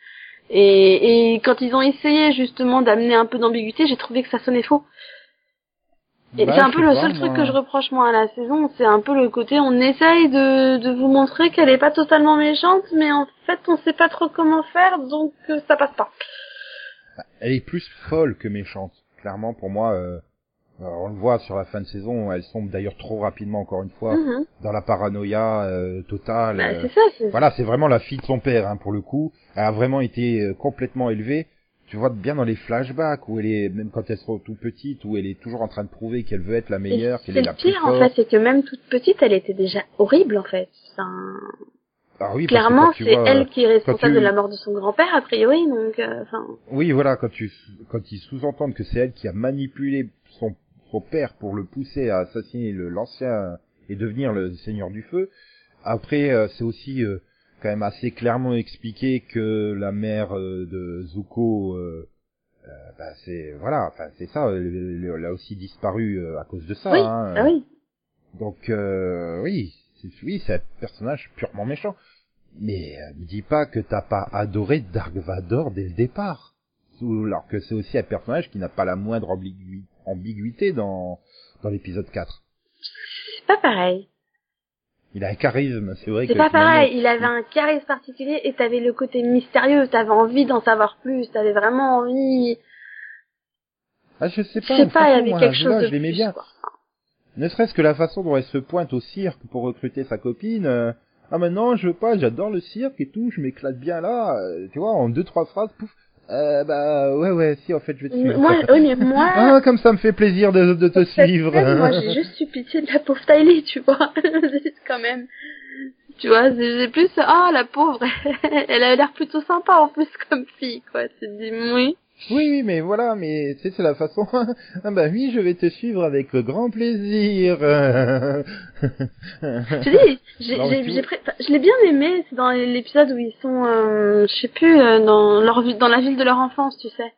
Et, et quand ils ont essayé justement d'amener un peu d'ambiguïté, j'ai trouvé que ça sonnait faux. Et Bah, c'est un peu le pas, seul truc moi. que je reproche moi à la saison, c'est un peu le côté on essaye de, de vous montrer qu'elle est pas totalement méchante, mais en fait on sait pas trop comment faire, donc euh, ça passe pas. Elle est plus folle que méchante. Clairement, pour moi, euh, euh, on le voit sur la fin de saison, elle sombre d'ailleurs trop rapidement encore une fois Mhm. dans la paranoïa euh, totale. Bah, euh, ça. Voilà, c'est vraiment la fille de son père, hein, pour le coup. Elle a vraiment été euh, complètement élevée. Tu vois bien dans les flashbacks où elle est, même quand elle sera tout petite, où elle est toujours en train de prouver qu'elle veut être la meilleure, qu'elle est la le plus pire en fait, c'est que même toute petite, elle était déjà horrible en fait. Ah oui, clairement, c'est elle qui est responsable tu- de la mort de son grand-père a priori, donc euh. Oui, voilà, quand tu, quand ils sous-entendent que c'est elle qui a manipulé son, son père pour le pousser à assassiner l'ancien et devenir le Seigneur du Feu. Après, euh, c'est aussi euh, quand même assez clairement expliqué que la mère euh, de Zuko, bah, c'est voilà, enfin c'est ça, elle, a aussi disparu à cause de ça. oui, hein. ah oui. Donc euh, oui, c'est, oui, c'est un personnage purement méchant. Mais me dis pas que t'as pas adoré Dark Vador dès le départ. Alors que c'est aussi un personnage qui n'a pas la moindre ambiguïté dans, dans l'épisode 4. C'est pas pareil. Il a un charisme, c'est vrai C'est pas pareil. Il avait un charisme particulier et t'avais le côté mystérieux. T'avais envie d'en savoir plus. T'avais vraiment envie. Ah, je sais Je pas, sais pas, il y avait moi, quelque chose de je l'aimais bien. quoi. Ne serait-ce que la façon dont elle se pointe au cirque pour recruter sa copine. euh, ah maintenant, je veux pas, j'adore le cirque et tout, je m'éclate bien là. euh, tu vois, en deux trois phrases, pouf. Euh, bah ouais ouais, si en fait je vais te suivre. Moi, moi. Ah, comme ça me fait plaisir de, de te suivre. scène, moi, j'ai juste eu pitié de la pauvre Tylee, tu vois. Quand même. Tu vois, c'est plus, ah, la pauvre, elle a l'air plutôt sympa en plus comme fille, quoi. Tu te dis, oui. Oui, oui, mais voilà, mais tu sais, c'est la façon. ah bah oui, je vais te suivre avec grand plaisir. Je dis, j'ai, pré- enfin, je l'ai bien aimé, c'est dans l'épisode où ils sont, euh, je sais plus, euh, dans leur dans la ville de leur enfance, tu sais.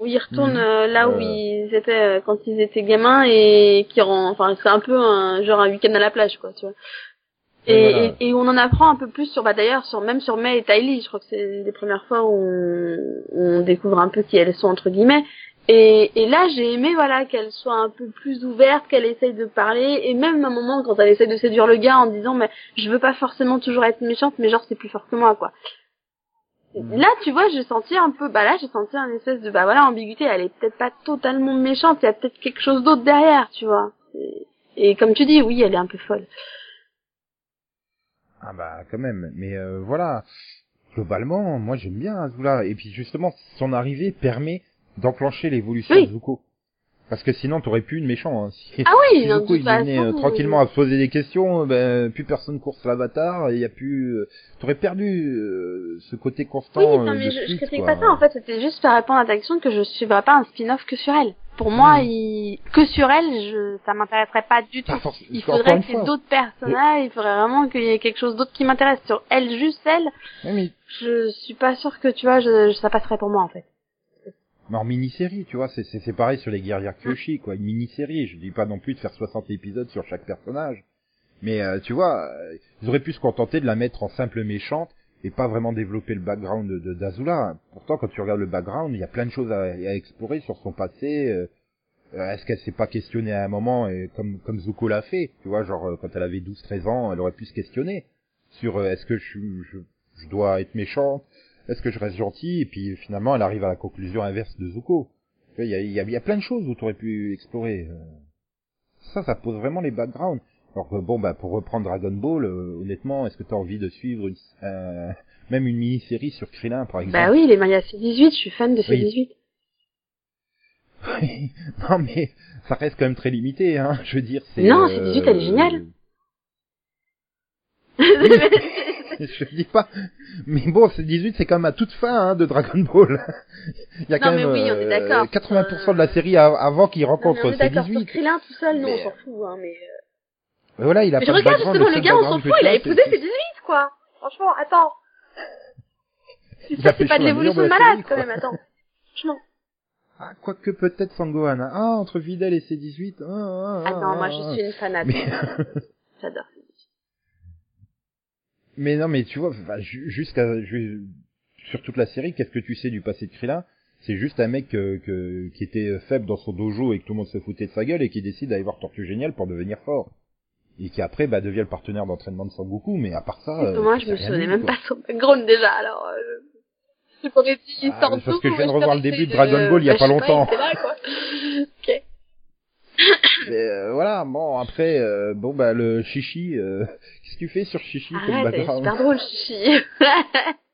Où ils retournent Mhm. euh, là où Euh. ils étaient quand ils étaient gamins et qui rend, enfin, c'est un peu un, genre un week-end à la plage, quoi, tu vois. Et, voilà. et, et on en apprend un peu plus sur, bah d'ailleurs, sur même sur May et Tylee, je crois que c'est les premières fois où on, on découvre un peu qui elles sont entre guillemets. Et, et là, j'ai aimé voilà qu'elle soit un peu plus ouverte, qu'elle essaye de parler, et même à un moment quand elle essaye de séduire le gars en disant mais je veux pas forcément toujours être méchante, mais genre c'est plus fort que moi quoi. Mhm. Là, tu vois, j'ai senti un peu, bah là, j'ai senti un espèce de, bah voilà, ambiguïté. Elle est peut-être pas totalement méchante, il y a peut-être quelque chose d'autre derrière, tu vois. Et, et comme tu dis, oui, elle est un peu folle. Ah bah quand même, mais euh, voilà. Globalement, moi j'aime bien Azula. Et puis justement, son arrivée permet d'enclencher l'évolution Oui. de Zuko. Parce que sinon, t'aurais plus une méchant. Hein. Si, Ah oui, si non, Zuko il venait euh, façon, tranquillement à se poser des questions, euh, ben plus personne course l'avatar. Il y a plus, euh, t'aurais perdu euh, ce côté constant. Oui, euh, non, mais je, je suite, critique pas ça. En fait, c'était juste pour répondre à ta question que je suivrai pas un spin-off que sur elle. Pour moi, Mm. il... que sur elle, je... ça m'intéresserait pas du tout. Il faudrait ait fois. d'autres personnages, il faudrait vraiment qu'il y ait quelque chose d'autre qui m'intéresse. Sur elle, juste elle, Oui, mais je suis pas sûre que, tu vois, je... ça passerait pour moi, en fait. Mini-série, tu vois, c'est, c'est, pareil sur les guerrières Kyoshi, quoi. Une mini-série, je dis pas non plus de faire 60 épisodes sur chaque personnage. Mais euh, tu vois, euh, ils auraient pu se contenter de la mettre en simple méchante et pas vraiment développer le background de, d'Azula. Pourtant, quand tu regardes le background, il y a plein de choses à, explorer sur son passé. euh, euh, est-ce qu'elle s'est pas questionnée à un moment, et comme, comme Zuko l'a fait, tu vois, genre quand elle avait 12-13 ans, elle aurait pu se questionner sur est-ce que je, je dois être méchante est-ce que je reste gentil Et puis finalement, elle arrive à la conclusion inverse de Zuko. Il y a, il y a- il y a plein de choses où tu aurais pu explorer. euh. ça, ça pose vraiment les backgrounds. Alors que bon, bah pour reprendre Dragon Ball, euh, honnêtement, est-ce que t'as envie de suivre une, euh, même une mini-série sur Krillin, par exemple? Bah oui, les Maya C18, je suis fan de Oui. C18. non mais ça reste quand même très limité, hein. Je veux dire, c'est. Non, euh, C18, elle est géniale. je dis pas. Mais bon, c'est 18, c'est quand même à toute fin hein, de Dragon Ball. Il y a Non, quand même oui, on est euh, d'accord. 80% de la série av- avant qu'il Non, mais rencontre on est d'accord, sur C18. Krillin tout seul, non, Mais, on s'en fout, hein, mais... euh, Mais voilà, il a Mais pas je de regarde justement, le gars, on s'en fout, il a épousé c'est- C18, quoi Franchement, attends Ça, c'est fait pas de l'évolution de de la malade, série, quand même, attends. Franchement. Ah, quoique peut-être Sangohan. hein. Ah, entre Videl et C18. Ah, ah, ah, Ah non, moi, je suis une fanade. Mais... J'adore. Mais non, mais tu vois, jusqu'à ju- sur toute la série, qu'est-ce que tu sais du passé de Krillin? C'est juste un mec euh, que, qui était faible dans son dojo et que tout le monde se foutait de sa gueule et qui décide d'aller voir Tortue Géniale pour devenir fort. Et qui après bah, devient le partenaire d'entraînement de Sangoku, mais à part ça... Euh, moi, je me souvenais même tout, pas son background déjà, alors... Euh... Je pourrais dire, il Ah, parce que je viens de revoir le début de Dragon Ball il y a bah, pas longtemps. il était là, quoi. ok. Mais euh, voilà, bon après, euh, bon bah le Chichi, euh, qu'est-ce que tu fais sur Chichi comme Arrête, elle est background super drôle, chichi.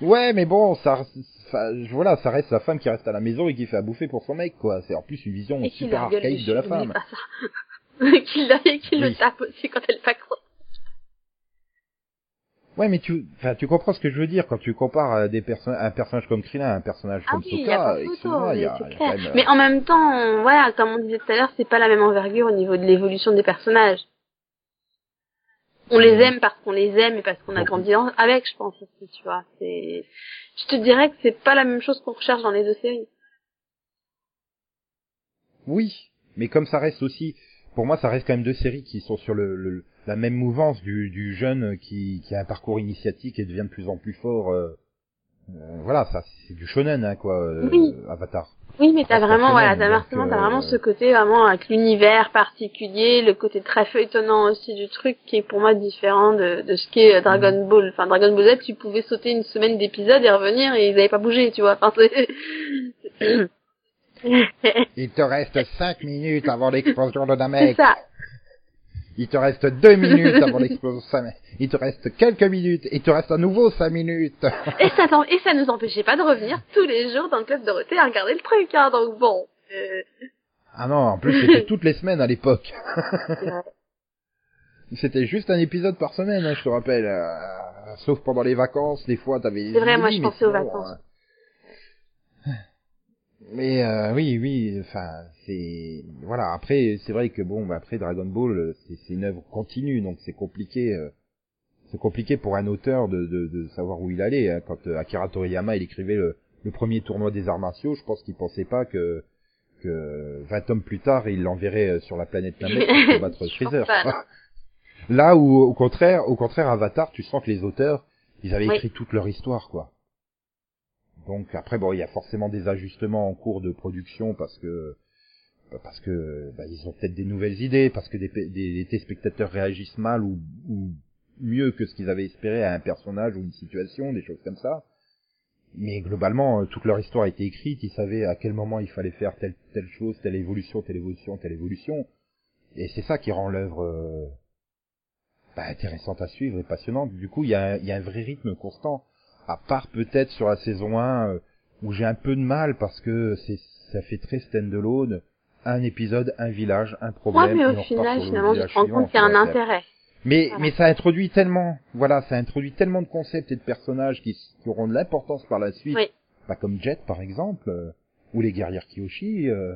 Ouais, mais bon, ça, ça, voilà, ça reste sa femme qui reste à la maison et qui fait à bouffer pour son mec, quoi. C'est en plus une vision Et super archaïque de la femme. qu'il et qu'il Oui. le tape aussi quand elle pas. Ouais, mais tu, enfin, tu comprends ce que je veux dire quand tu compares des personnes, un personnage comme Krillin à un personnage Ah comme oui, Sokka. mais en même temps, voilà, comme on disait tout à l'heure, c'est pas la même envergure au niveau de l'évolution des personnages. On les aime parce qu'on les aime et parce qu'on a grandi avec, je pense aussi, tu vois. C'est, je te dirais que c'est pas la même chose qu'on recherche dans les deux séries. Oui, mais comme ça reste aussi, pour moi, ça reste quand même deux séries qui sont sur le, le- la même mouvance du, du jeune qui, qui a un parcours initiatique et devient de plus en plus fort. euh, euh, voilà, ça, c'est du shonen, hein, quoi. euh, Oui. Avatar. Oui, mais t'as vraiment, voilà, t'as vraiment, t'as euh, vraiment ce côté vraiment avec l'univers particulier, le côté très feuilletonnant aussi du truc qui est pour moi différent de, de ce qu'est euh, Dragon Ball. Enfin, Dragon Ball Z, tu pouvais sauter une semaine d'épisode et revenir et ils avaient pas bougé, tu vois. Enfin, c'est... Il te reste cinq minutes avant l'explosion de c'est Namek. ça. Il te reste deux minutes avant l'explosion. Il te reste quelques minutes. Il te reste à nouveau cinq minutes. Et ça, et ça nous empêchait pas de revenir tous les jours dans le club Dorothée à regarder le truc, hein. Donc bon. Euh, ah non, en plus c'était toutes les semaines à l'époque. C'était juste un épisode par semaine, hein, je te rappelle. euh, sauf pendant les vacances, des fois t'avais C'est vrai, moi, je pensais aux vacances. euh, Mais euh, oui, oui, enfin, c'est voilà. Après, c'est vrai que bon, bah, après Dragon Ball, c'est une œuvre continue, donc c'est compliqué. euh, c'est compliqué pour un auteur de, de, de savoir où il allait. hein. Quand euh, Akira Toriyama il écrivait le, le premier tournoi des arts martiaux, je pense qu'il pensait pas que que 20 tomes plus tard, il l'enverrait euh, sur la planète Namek pour combattre Freezer. pas. Là où, au contraire, au contraire, Avatar, tu sens que les auteurs, ils avaient Oui. écrit toute leur histoire, quoi. Donc après, bon, il y a forcément des ajustements en cours de production parce que parce que bah, ils ont peut-être des nouvelles idées, parce que des, des, des téléspectateurs réagissent mal ou, ou mieux que ce qu'ils avaient espéré à un personnage ou une situation, des choses comme ça. Mais globalement, euh, toute leur histoire a été écrite, ils savaient à quel moment il fallait faire telle telle chose, telle évolution, telle évolution, telle évolution. Et c'est ça qui rend l'œuvre euh, bah, intéressante à suivre et passionnante. Du coup, il y a, y a un vrai rythme constant. À part peut-être sur la saison 1 euh, où j'ai un peu de mal parce que c'est ça fait très stand-alone. Un épisode, un village, un problème. mais et au final, finalement, tu te rends compte qu'il y a un intérêt. mais, Voilà. mais ça introduit tellement, voilà, ça introduit tellement de concepts et de personnages qui, qui auront de l'importance par la suite. Oui. Pas comme Jet, par exemple, euh, ou les guerrières Kyoshi. euh.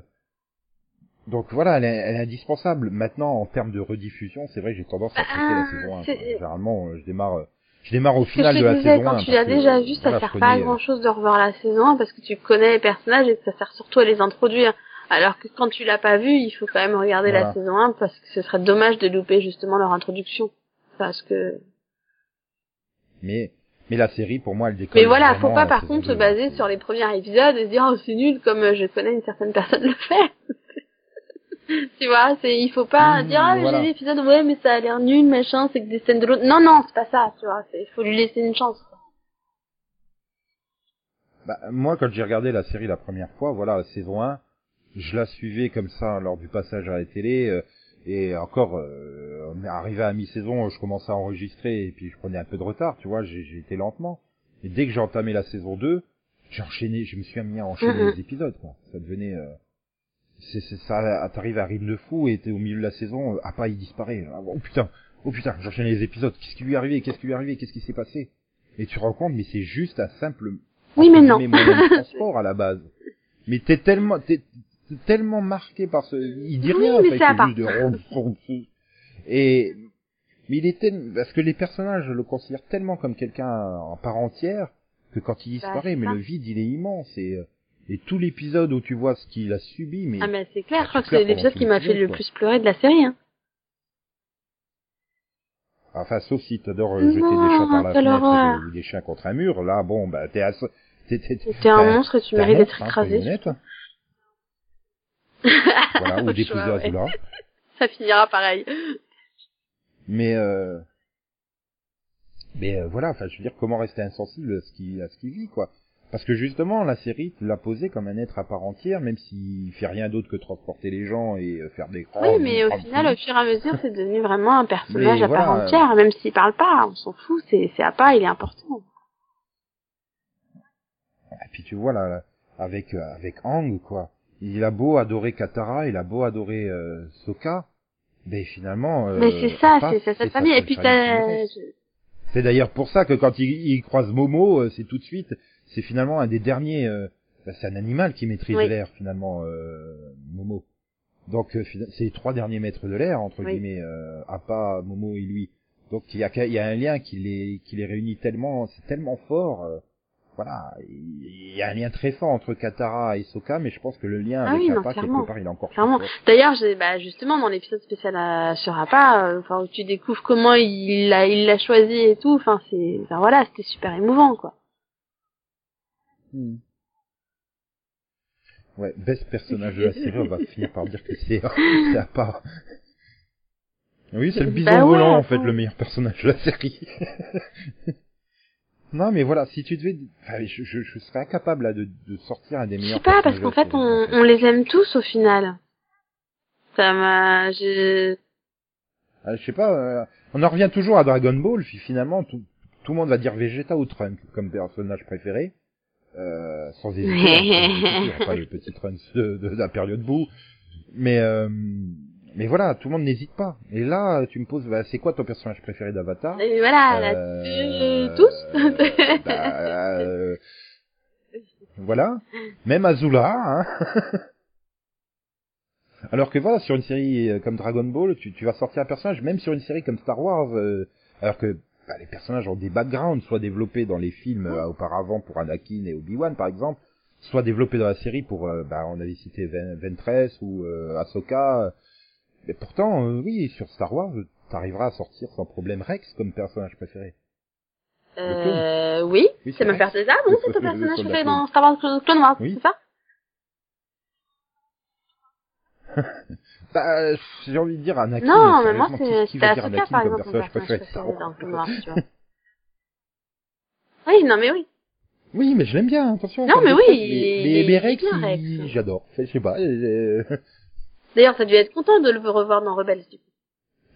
Donc voilà, elle est, elle est indispensable. Maintenant, en termes de rediffusion, c'est vrai que j'ai tendance à Bah, traiter la saison 1. c'est- quoi. Généralement, euh, je démarre, euh, je démarre au final je de la disais, saison 1. quand tu l'as déjà euh, vu, ça voilà, sert pas à euh, grand chose de revoir la saison 1 parce que tu connais les personnages et que ça sert surtout à les introduire. Alors que quand tu l'as pas vu, il faut quand même regarder la saison 1 parce que ce serait dommage de louper justement leur introduction. Parce que, Mais, mais la série, pour moi, elle décolle. mais voilà, faut pas par contre se 2, baser c'est- sur les premiers épisodes et se dire oh c'est nul comme euh, je connais une certaine personne le fait. tu vois, c'est il faut pas Mmh, dire ah voilà. j'ai vu l'épisode ouais mais ça a l'air nul machin c'est que des scènes de l'autre. Non non c'est pas ça tu vois, il faut lui laisser une chance. quoi. Bah, moi, quand j'ai regardé la série la première fois, voilà, la saison 1, je la suivais comme ça lors du passage à la télé. euh, et encore, euh, on est arrivé à mi-saison, je commençais à enregistrer et puis je prenais un peu de retard, tu vois, j'ai été lentement. Et dès que j'ai entamé la saison 2, j'ai enchaîné, je me suis mis à enchaîner Mhm. les épisodes, quoi. Ça devenait, euh, c'est ça, t'arrives à rythme de fou et t'es au milieu de la saison, euh, ah pas, il disparaît. Ah, Oh putain, oh putain, j'enchaîne les épisodes. Qu'est-ce qui lui est arrivé? Qu'est-ce qui lui est arrivé? Qu'est-ce qui s'est passé? Et tu te rends compte, mais c'est juste un simple Oui, mais non. de transport à la base. Mais t'es tellement, t'es tellement marqué par ce, il dit Oui, rien, en mais part. juste de. Et, mais il était, parce que les personnages le considèrent tellement comme quelqu'un en part entière, que quand il disparaît, Bah, c'est mais ça. le vide, il est immense, et, euh, et tout l'épisode où tu vois ce qu'il a subi, mais, Ah mais c'est clair, je crois que c'est l'épisode qui m'a fait le plus pleurer de la série. Hein. enfin, sauf si t'adores jeter des chats par la fenêtre ou des chiens contre un mur, là, bon, bah, t'es, t'es, t'es, T'es un monstre et tu mérites d'être hein, écrasé. honnêtes. Voilà, ou choix, ouais. Azula. Ça finira pareil. Mais euh, mais euh, voilà, enfin je veux dire comment rester insensible à ce à ce qu'il vit quoi. Parce que justement la série l'a posé comme un être à part entière, même s'il fait rien d'autre que transporter les gens et euh, faire des Oui, mais au final, au fur et à mesure, c'est devenu vraiment un personnage Mais à part entière. Même s'il parle pas, on s'en fout, c'est c'est à part, il est important. Et puis tu vois là, avec euh, avec Ang quoi, il a beau adorer Katara, il a beau adorer euh, Sokka, mais finalement. euh, mais c'est ça, c'est sa cette famille. Et puis famille t'as... C'est d'ailleurs pour ça que quand il, il croise Momo, euh, c'est tout de suite, c'est finalement un des derniers. euh, bah, c'est un animal qui maîtrise Oui. l'air finalement, euh, Momo. Donc euh, c'est les trois derniers maîtres de l'air entre Oui. guillemets, euh, Appa, Momo et lui. Donc il y a, qu'un- il y a un lien qui les qui les réunit tellement, c'est tellement fort. euh, voilà, il y a un lien très fort entre Katara et Sokka, mais je pense que le lien Ah avec oui, Appa quelque part il est encore plus Clairement. fort. D'ailleurs, bah, justement, dans l'épisode spécial à, sur Appa, euh, enfin, où tu découvres comment il l'a, il l'a choisi et tout, enfin, c'est, enfin, voilà, c'était super émouvant, quoi. Hmm. Ouais, best personnage de la série, on va finir par dire que c'est c'est à part. Oui, c'est le bison Bah ouais, volant en fait le meilleur personnage de la série. non mais voilà, si tu devais, enfin, je, je, je serais incapable là de, de sortir un des Je meilleurs. sais pas, parce qu'en fait, série, on, en fait. on les aime tous au final. Ça m'a, j'ai, Ah, je sais pas, euh, on en revient toujours à Dragon Ball, puis finalement tout, tout le monde va dire Vegeta ou Trunks comme personnage préféré. Euh, sans hésiter, hein, pas le petit Trunks de, de, la période bout. Mais euh, mais voilà, tout le monde n'hésite pas. Et là, tu me poses, bah, c'est quoi ton personnage préféré d'Avatar? Et voilà, Euh, là-dessus, tous. bah, euh, Voilà, même Azula. Hein alors que voilà, sur une série euh, comme Dragon Ball, tu, tu vas sortir un personnage, même sur une série comme Star Wars, euh, alors que bah, les personnages ont des backgrounds, soit développés dans les films euh, auparavant pour Anakin et Obi-Wan par exemple, soit développés dans la série pour, euh, bah, on avait cité Ven- Ventress ou euh, Ahsoka. Mais pourtant, euh, oui, sur Star Wars, t'arriveras à sortir sans problème Rex comme personnage préféré. Euh, oui, Oui, c'est ma personnage. Ah, non, c'est ton personnage préféré dans Star Wars Clone Clone Wars, Oui. c'est ça? Bah, euh, j'ai envie de dire Anakin. Non, mais moi, c'est, c'était Anakin par exemple, personnage Star Wars. Oui, non, mais oui. Oui, mais je l'aime bien, attention. Non, mais oui, mais, mais, Rex, j'adore. Je sais pas. euh, D'ailleurs, t'as dû être content de le revoir dans Rebels, du coup.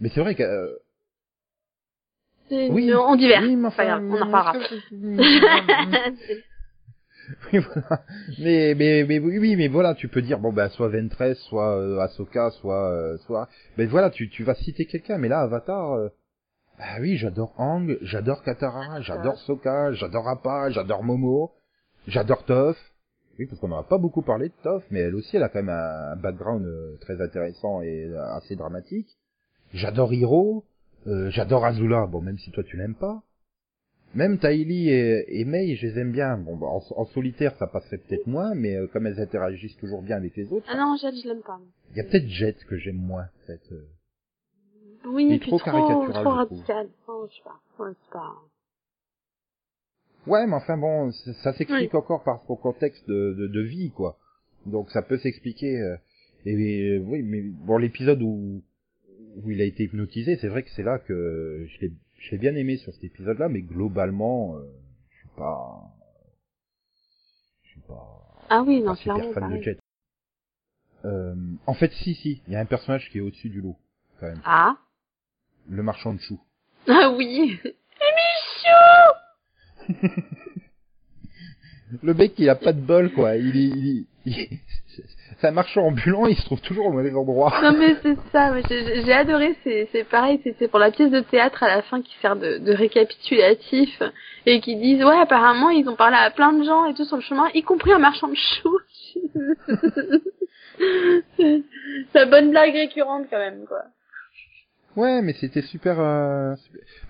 Mais c'est vrai que. euh, Oui. on divers. Oui, enfin, on en reparlera. mais- Oui, voilà. Mais, mais, mais oui, mais voilà, tu peux dire bon ben soit Ventress, soit euh, Ahsoka, soit, euh, soit. Mais voilà, tu, tu vas citer quelqu'un. Mais là, Avatar. euh, Ah oui, j'adore Ang, j'adore Katara, j'adore Sokka, j'adore Appa, j'adore Momo, j'adore Toph. Oui, parce qu'on n'en a pas beaucoup parlé de Toph, mais elle aussi, elle a quand même un background euh, très intéressant et euh, assez dramatique. J'adore Hiro, euh, j'adore Azula, bon, même si toi tu l'aimes pas. Même Tylee et, et Mei, je les aime bien. Bon, bah, en, en solitaire, ça passerait peut-être moins, mais euh, comme elles interagissent toujours bien avec les autres, ah non, Jet, je l'aime pas. il y a peut-être Jet que j'aime moins, fait. euh. Oui, et puis trop trop, caricatural, trop radical. Oh, je sais pas. Ouais, c'est pas... Ouais, mais enfin bon, ça s'explique encore par son contexte de, de, de vie, quoi. Donc ça peut s'expliquer. euh, et euh, oui, mais bon, l'épisode où où il a été hypnotisé, c'est vrai que c'est là que je l'ai je l'ai bien aimé sur cet épisode-là, mais globalement, euh, je suis pas, je suis pas, Ah oui, non, super fan de. Jet. Euh, en fait, si, si, il y a un personnage qui est au-dessus du lot, quand même. Ah. Le marchand de choux. Ah oui. Le mec, il a pas de bol, quoi. Il il il- un marchand ambulant, il se trouve toujours au mauvais endroit. Non mais c'est ça, j'ai adoré, c'est pareil, c'est c'est pour la pièce de théâtre à la fin qui sert de, de récapitulatif et qui disent ouais apparemment ils ont parlé à plein de gens et tout sur le chemin, y compris un marchand de choux. la bonne blague récurrente quand même quoi. Ouais, mais c'était super, euh,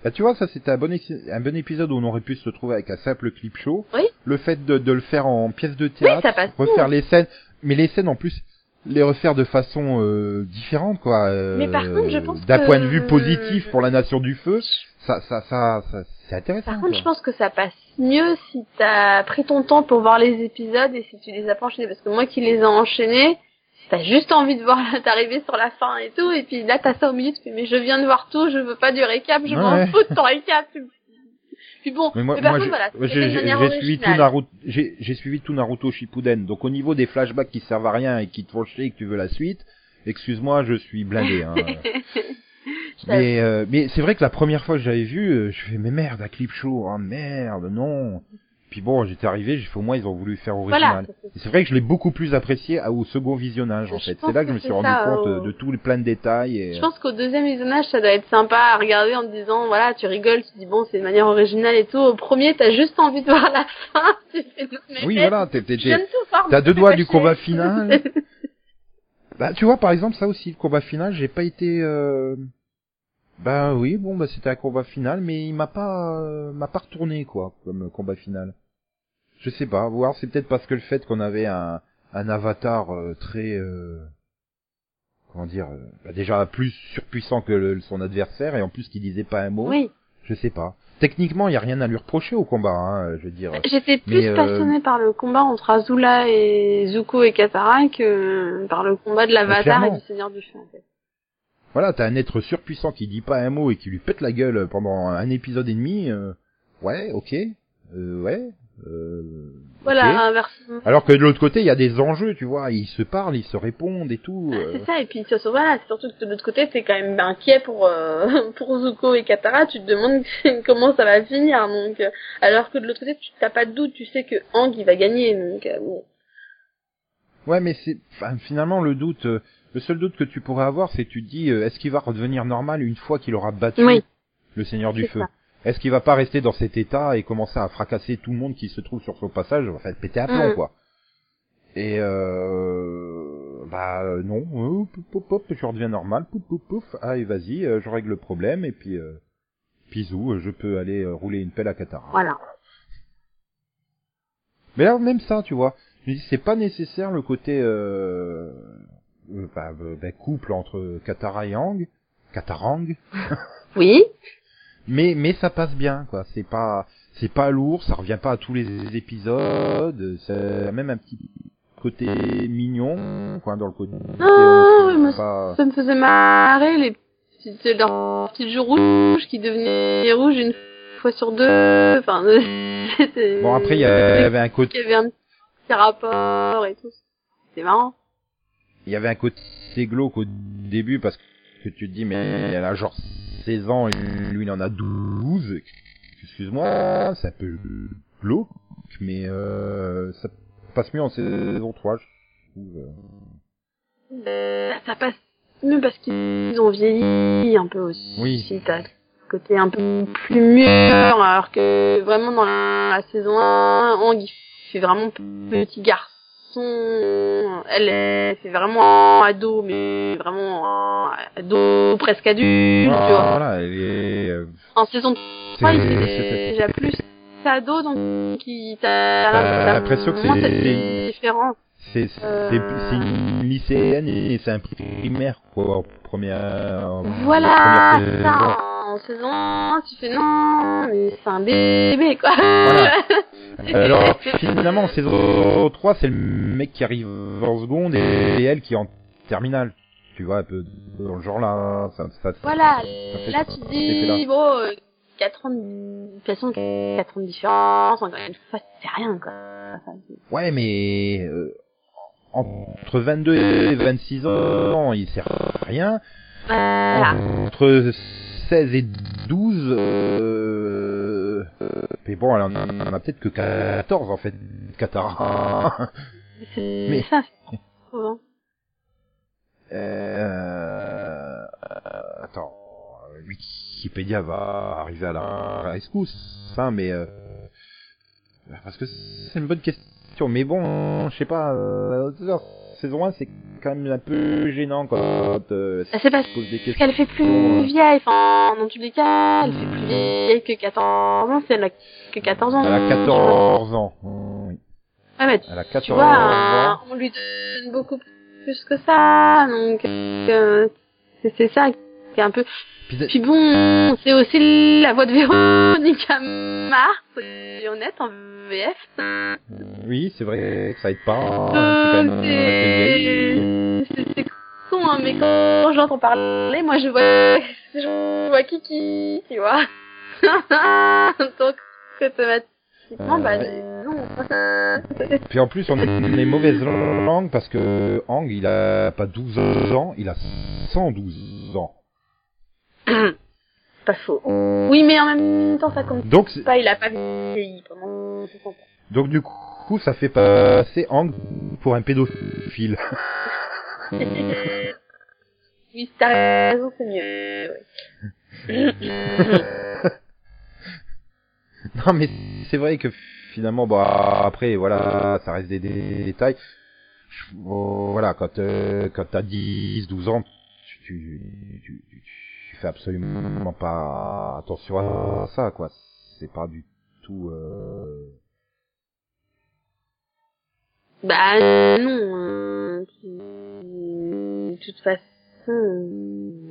Bah, tu vois, ça c'était un bon, un bon épisode où on aurait pu se retrouver avec un simple clip show. Oui. Le fait de, de le faire en pièce de théâtre, ça passe refaire les scènes, mais les scènes en plus, les refaire de façon euh, différente, quoi. euh, Mais par contre, je pense D'un que- point de vue positif pour la nation du feu, ça, ça, ça, ça c'est intéressant. Par contre, quoi. je pense que ça passe mieux si t'as pris ton temps pour voir les épisodes et si tu les as pas enchaînés. Parce que moi qui les ai enchaînés, t'as juste envie de voir t'arriver sur la fin et tout. Et puis là, t'as ça au milieu, tu fais, mais je viens de voir tout, je veux pas du récap, je m'en fous de ton récap. Puis bon, Mais moi, mais par moi, contre, j'ai- voilà, suivi tout. Naruto, j'ai suivi tout Naruto Shippuden. Donc au niveau des flashbacks qui servent à rien et qui te font chier et que tu veux la suite, excuse-moi, je suis blindé. Hein. mais euh, mais c'est vrai que la première fois que j'avais vu, euh, je fais mais merde, un clip show, oh merde, non. Puis bon, j'étais arrivé, j'ai fait au moins ils ont voulu faire original. Voilà. C'est vrai que je l'ai beaucoup plus apprécié au second visionnage en Je fait. C'est là que que je me suis rendu ça, compte euh, de tous les plein de détails. Et... Je pense qu'au deuxième visionnage, ça doit être sympa à regarder en te disant, voilà, tu rigoles, tu dis bon, c'est une manière originale et tout. Au premier, t'as juste envie de voir la fin. Tu fais, non, mais Oui, voilà, t'es- de t'as deux doigts du combat final. Bah, tu vois, par exemple, ça aussi, le combat final, j'ai pas été. Euh... Bah oui, bon, bah c'était un combat final, mais il m'a pas, euh, m'a pas retourné quoi, comme euh, combat final. Je sais pas, voir, c'est peut-être parce que le fait qu'on avait un, un avatar euh, très, euh, comment dire, euh, bah, déjà plus surpuissant que le- son adversaire et en plus qui disait pas un mot. Oui. Je sais pas. Techniquement, il y a rien à lui reprocher au combat, hein, je veux dire. J'étais plus Mais, euh, passionnée par le combat entre Azula et Zuko et Katara que par le combat de l'Avatar et du Seigneur du Feu. En fait. Voilà, t'as un être surpuissant qui dit pas un mot et qui lui pète la gueule pendant un épisode et demi. euh, ouais, ok, euh, ouais. Euh, Voilà. Alors que de l'autre côté, il y a des enjeux, tu vois, ils se parlent, ils se répondent et tout. euh. C'est ça, et puis surtout, voilà, c'est surtout que de l'autre côté, t'es quand même inquiet pour euh, pour Zuko et Katara, tu te demandes comment ça va finir, donc alors que de l'autre côté, tu t'as pas de doute, tu sais que Ang il va gagner, donc euh, bon. Ouais, mais c'est enfin, finalement le doute. Le seul doute que tu pourrais avoir, c'est que tu te dis, euh, est-ce qu'il va redevenir normal une fois qu'il aura battu Oui. le Seigneur du Feu. Est-ce qu'il va pas rester dans cet état et commencer à fracasser tout le monde qui se trouve sur son passage, enfin péter un plomb Mm. quoi Et euh, bah non, euh, pouf, pouf, pouf, je redeviens normal, pouf pouf pouf, allez vas-y, euh, je règle le problème et puis euh, pisou, euh, je peux aller rouler une pelle à Katara. Voilà. Mais là même ça, tu vois, je me dis c'est pas nécessaire le côté euh, euh, euh, bah, couple entre Katara et Ang, Katarang, Oui. mais mais ça passe bien quoi c'est pas c'est pas lourd ça revient pas à tous les épisodes c'est même un petit côté mignon quoi dans le côté Ah, euh, oui, mais pas- Ça me faisait marrer les petites leurs petites joues rouges qui devenaient rouges une fois sur deux. Enfin, c'était. bon après il y avait un côté Il y avait un petit rapport et tout. C'est marrant. Il y avait un côté glauque au début parce que tu te dis mais elle a genre 16 ans et lui il en a 12 excuse-moi c'est un peu glauque mais euh, ça passe mieux en saison 3 je trouve Euh, ça passe mieux parce qu'ils ont vieilli un peu aussi. Oui. T'as côté un peu plus mûr, alors que vraiment dans la, la saison 1, Ang il fait vraiment petit garçon. Elle, elle fait vraiment ado, mais vraiment ado presque adulte, tu vois. voilà elle est euh, En saison 3, il C'est- c'est- déjà plus ado, donc il t'a Euh, t'as l'impression que c'est- cette c'est-. C'est c'est Euh. c'est une lycéenne et c'est un primaire quoi en première. en Voilà, première ça, en saison 1, tu fais non, mais c'est un bébé, quoi. Voilà. Alors finalement en saison 3 c'est le mec qui arrive en seconde et, elle qui est en terminale. Tu vois un peu dans le genre là. Ça, ça, voilà, ça fait là tu cet dis, bon, euh, 4 ans de, toute façon, 4 ans de différence, encore une fois, c'est rien, quoi. Enfin, Ouais mais euh, entre 22 et 26 ans, il sert à rien. Voilà. Entre 16 et 12, euh, mais bon, alors, on en a peut-être que 14 en fait, Katara. C'est Mais- ça, c'est trop hein. Euh, attends, Wikipédia va arriver à la rescousse, hein, mais euh, parce que c'est une bonne question. Mais bon, je sais pas, euh, saison 1 c'est quand même un peu gênant quand euh, Ah, C'est parce se pose des questions. qu'elle fait plus vieille, enfin, dans tous les cas, elle fait plus vieille que 14 ans, c'est elle a que 14 ans. Elle a 14 ans. Oui. Ouais, mais Elle a tu 14 vois, ans. euh, on lui donne beaucoup plus que ça, donc euh, c'est ça qui est un peu... Puis bon, c'est aussi la voix de Véronique Mars, en VF. Oui, c'est vrai que ça aide pas. Même Euh, c'est con, hein, mais quand j'entends parler, moi je vois, je vois Kiki, tu vois. Donc, automatiquement, bah, non. Puis en plus, on est les mauvaises langues parce que Hang, il a pas 12 ans, il a 112 ans. Pas faux. Oui, mais en même temps, ça compte Donc, pas, il a pas vieilli pendant 60 ans. donc du coup, ça fait passer Hang pour un pédophile. oui, t'as raison, c'est mieux. ouais. non, mais c'est vrai que finalement, bah après, voilà, ça reste des, des détails. Bon, voilà, quand euh, quand t'as 10, 12 ans, tu, tu, tu, tu- tu fais absolument pas attention à ça, quoi. C'est pas du tout. Euh... Bah non, euh, de toute façon,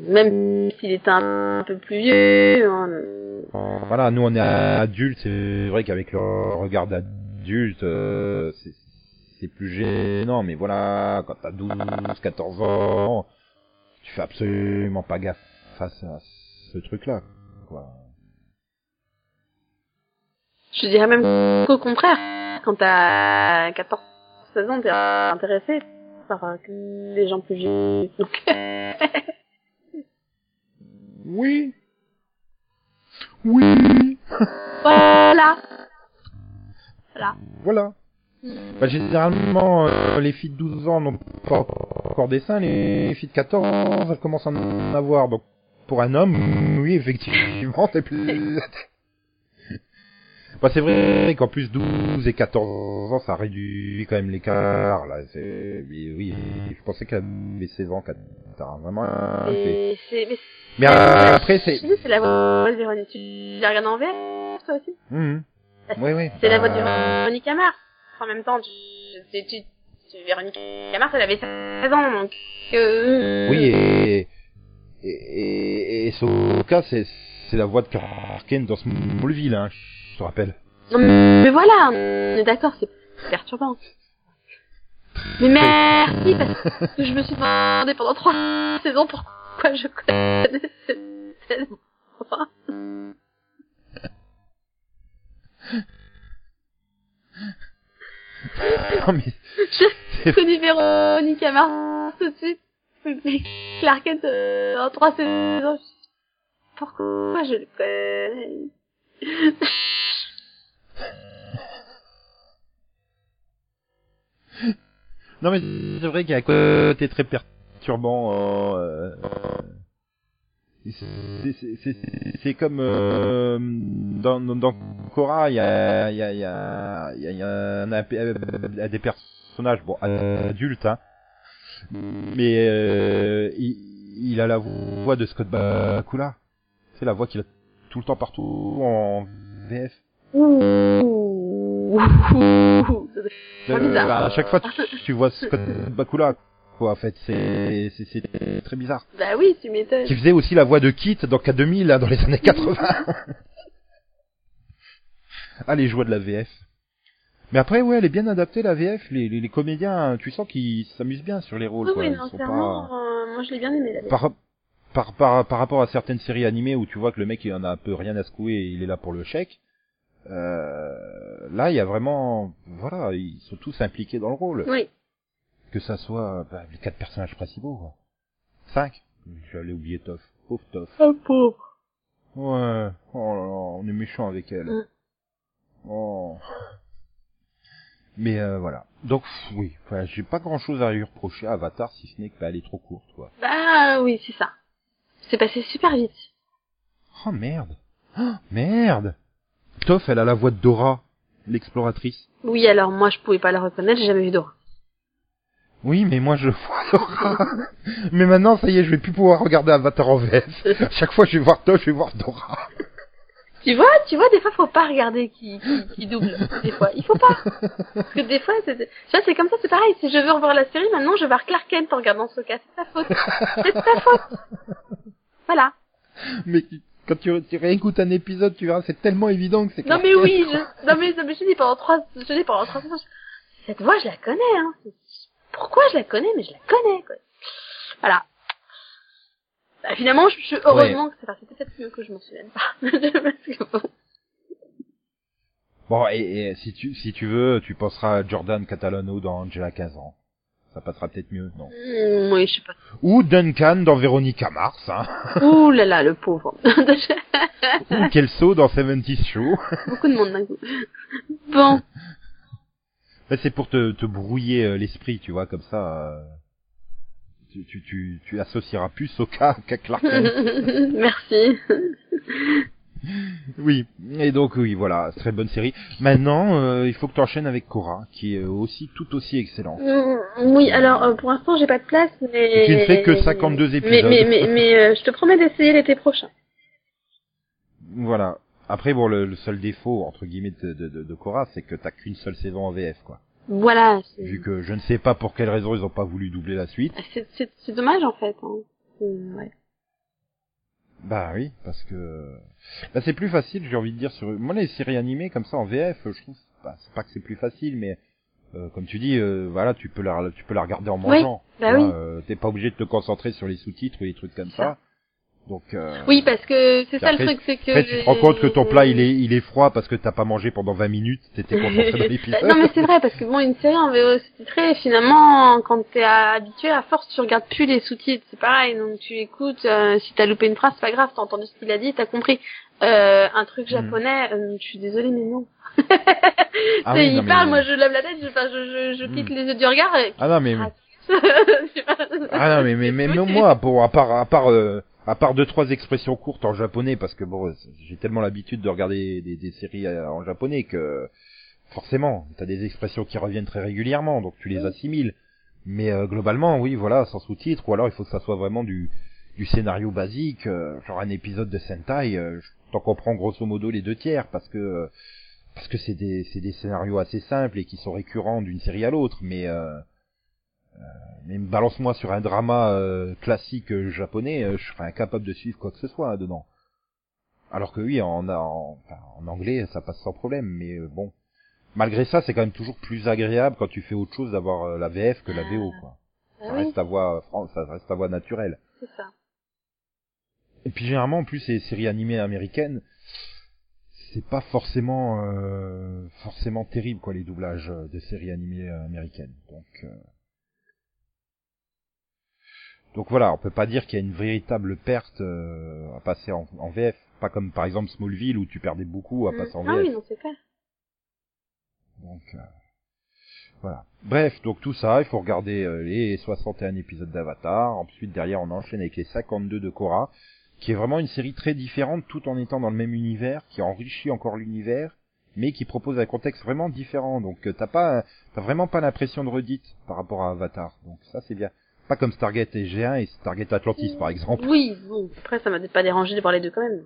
même s'il était un, peu plus vieux, hein, Voilà, nous on est adultes, c'est vrai qu'avec le regard d'adulte, euh, c'est c'est plus gênant, mais voilà, quand t'as 12, 14 ans, tu fais absolument pas gaffe face à ce truc-là, quoi. je dirais même qu'au contraire, quand t'as 14, 16 ans, t'es intéressé par euh, les gens plus vieux. Donc, Oui. Oui. voilà. Voilà. Voilà. Bah, généralement, euh, les filles de 12 ans n'ont pas encore des seins, les filles de 14, elles commencent à en avoir. Donc, pour un homme, oui, effectivement, c'est plus... bah, c'est vrai qu'en plus 12 et 14 ans, ça réduit quand même l'écart. Là, c'est... Oui, oui, je pensais qu'elle avait 16 ans, 14 ans, vraiment... Et c'est, mais Mais euh, après, c'est... c'est la voix de Véronique. Tu la regardes en VF, toi aussi? Mhm. Oui, oui. C'est la voix de Euh, Véronique Amar. En même temps, tu, tu, tu, tu- Véronique Amar, elle avait 16 ans, donc, euh, Oui, et, et, et, et Soka, c'est, c'est la voix de Karken dans Smallville, hein, je te rappelle. Non, mais, voilà, on est d'accord, c'est perturbant. Mais merci, parce que je me suis demandé pendant trois saisons pourquoi je connais cette, voix. Non, mais, J'ai connu Véronique Amar tout de suite. Mais Clark Kent, euh, en trois saisons, pourquoi je le connais? Non, mais c'est vrai qu'il y a un côté très perturbant, euh, c'est, c'est, comme, euh, dans, dans, dans Korra, il y a, y a, y a, y a, y a des personnages, bon, adultes, hein, mais euh, il, il a la voix de Scott Bakula. C'est la voix qu'il a tout le temps partout en VF. Ouh. C'est Euh, bizarre. à chaque fois, tu, tu vois Scott Bakula, quoi. En fait, c'est c'est c'est très bizarre. Bah oui, tu m'étonnes. Qui faisait aussi la voix de Kit dans K2000 là, dans les années 80. ah, les joies de la VF. Mais après, ouais, elle est bien adaptée la VF. Les, les, les comédiens, tu sens qu'ils s'amusent bien sur les rôles. Oui, quoi. oui, Ils non, sont pas... euh, moi je l'ai bien aimé la par, par, par, par rapport à certaines séries animées où tu vois que le mec il en a un peu rien à secouer et il est là pour le chèque, euh, là il y a vraiment, voilà, ils sont tous impliqués dans le rôle. Oui. que ça soit bah, les quatre personnages principaux. Quoi. Cinq. J'allais oublier Toff. Pauvre Toff. Oh, pauvre. Ouais. Oh là là, on est méchant avec elle. Mm. Oh. Mais euh, voilà. Donc oui, voilà, j'ai pas grand chose à lui reprocher à Avatar si ce n'est qu'elle est trop courte, quoi. Bah oui, c'est ça. C'est passé super vite. Oh merde. Oh, merde. Toff, elle a la voix de Dora, l'exploratrice. Oui, alors moi je pouvais pas la reconnaître, j'ai jamais vu Dora. Oui, mais moi je vois Dora. mais maintenant, ça y est, je vais plus pouvoir regarder Avatar en VF. À chaque fois, je vais voir Toff, je vais voir Dora. Tu vois, tu vois, des fois faut pas regarder qui, qui, qui double. Des fois, il faut pas. Parce que des fois, c'est, tu vois, c'est comme ça, c'est pareil. Si je veux revoir la série, maintenant je vais voir Clark Kent en regardant ce cas. C'est ta faute. C'est ta faute. Voilà. Mais quand tu, tu réécoutes un épisode, tu verras, c'est tellement évident que c'est Non mais oui, je, non mais, non, mais je dis pendant trois, je dis pendant trois je- cette voix je la connais, hein. Pourquoi je la connais, mais je la connais, quoi. Voilà. Bah, finalement, je, je- heureusement que c'est, c'était peut-être mieux que je m'en souvienne pas. Parce que bon. Et, et si tu si tu veux, tu penseras à Jordan Catalano dans Angela 15 ans. Ça passera peut-être mieux, non Hmm, oui, je sais pas. Ou Duncan dans Véronica Mars, hein. Ouh là là, le pauvre. Ou Kelso dans 70 Show. Beaucoup de monde d'un coup. Bon. C'est pour te, te brouiller euh, l'esprit, tu vois, comme ça. euh, tu, tu, tu, tu associeras plus Soka qu'à Clark Kent. Merci. oui, et donc oui, voilà, très bonne série. Maintenant, euh, il faut que tu enchaînes avec Cora, qui est aussi tout aussi excellent. Mm, Oui, alors euh, pour l'instant j'ai pas de place, mais Tu ne fais que 52 Mais épisodes. mais mais, mais euh, je te promets d'essayer l'été prochain. Voilà. Après, bon, le, le seul défaut entre guillemets de, de, de, de Cora, c'est que t'as qu'une seule saison en VF, quoi. Voilà. c'est- Vu que je ne sais pas pour quelle raison ils ont pas voulu doubler la suite. C'est c'est c'est dommage en fait. Hein. Ouais. Bah oui, parce que bah, c'est plus facile, j'ai envie de dire sur moi les séries animées comme ça en VF, je trouve bah, c'est pas que c'est plus facile mais euh, comme tu dis euh, voilà, tu peux la tu peux la regarder en Oui, mangeant. bah tu oui. euh, t'es pas obligé de te concentrer sur les sous-titres ou les trucs comme ça. Donc euh, Oui, parce que c'est ça après- le truc, c'est que après tu te rends compte que ton plat il est il est froid parce que t'as pas mangé pendant 20 minutes, t'étais concentré dans l'épisode. non mais c'est vrai parce que bon une série en VO sous-titrée finalement quand t'es habitué à force tu regardes plus les sous-titres c'est pareil donc tu écoutes euh, si t'as loupé une phrase c'est pas grave t'as entendu ce qu'il a dit t'as compris euh, un truc Hmm. japonais euh, je suis désolée mais non Ah oui, il non, mais- parle moi je lève la tête je, enfin, je, je, je quitte Hmm. les yeux du regard et... Ah non mais Ah, non mais mais, mais, moi pour à part à part euh, à part deux trois expressions courtes en japonais parce que bon j'ai tellement l'habitude de regarder des, séries euh, en japonais que forcément t'as des expressions qui reviennent très régulièrement donc tu les assimiles. Mais euh, globalement oui voilà sans sous-titres ou alors il faut que ça soit vraiment du du scénario basique euh, genre un épisode de Sentai euh, t'en comprends grosso modo les deux tiers parce que parce que c'est des c'est des scénarios assez simples et qui sont récurrents d'une série à l'autre mais euh, mais balance-moi sur un drama euh, classique euh, japonais, euh, je serais incapable de suivre quoi que ce soit hein, dedans. Alors que oui, en, en, en anglais, ça passe sans problème, mais euh, bon. Malgré ça, c'est quand même toujours plus agréable quand tu fais autre chose d'avoir euh, la VF que la VO, quoi. Ah Ça oui, reste ta voix, euh, ça reste ta voix naturelle. c'est ça. Et puis généralement, en plus, les séries animées américaines, c'est pas forcément euh, forcément terrible, quoi, les doublages euh, de séries animées euh, américaines. Donc euh, donc voilà, on peut pas dire qu'il y a une véritable perte euh, à passer en, en VF, pas comme par exemple Smallville où tu perdais beaucoup à passer en ah VF. oui non c'est clair. Donc euh, voilà. Bref, donc tout ça, il faut regarder euh, les 61 épisodes d'Avatar. Ensuite, derrière, on enchaîne avec les 52 de Korra, qui est vraiment une série très différente, tout en étant dans le même univers, qui enrichit encore l'univers, mais qui propose un contexte vraiment différent. Donc t'as pas, t'as vraiment pas l'impression de redite par rapport à Avatar. Donc ça, c'est bien. Pas comme Stargate et G1 et Stargate Atlantis, par exemple. Oui bon après ça m'a pas dérangé de voir les deux quand même.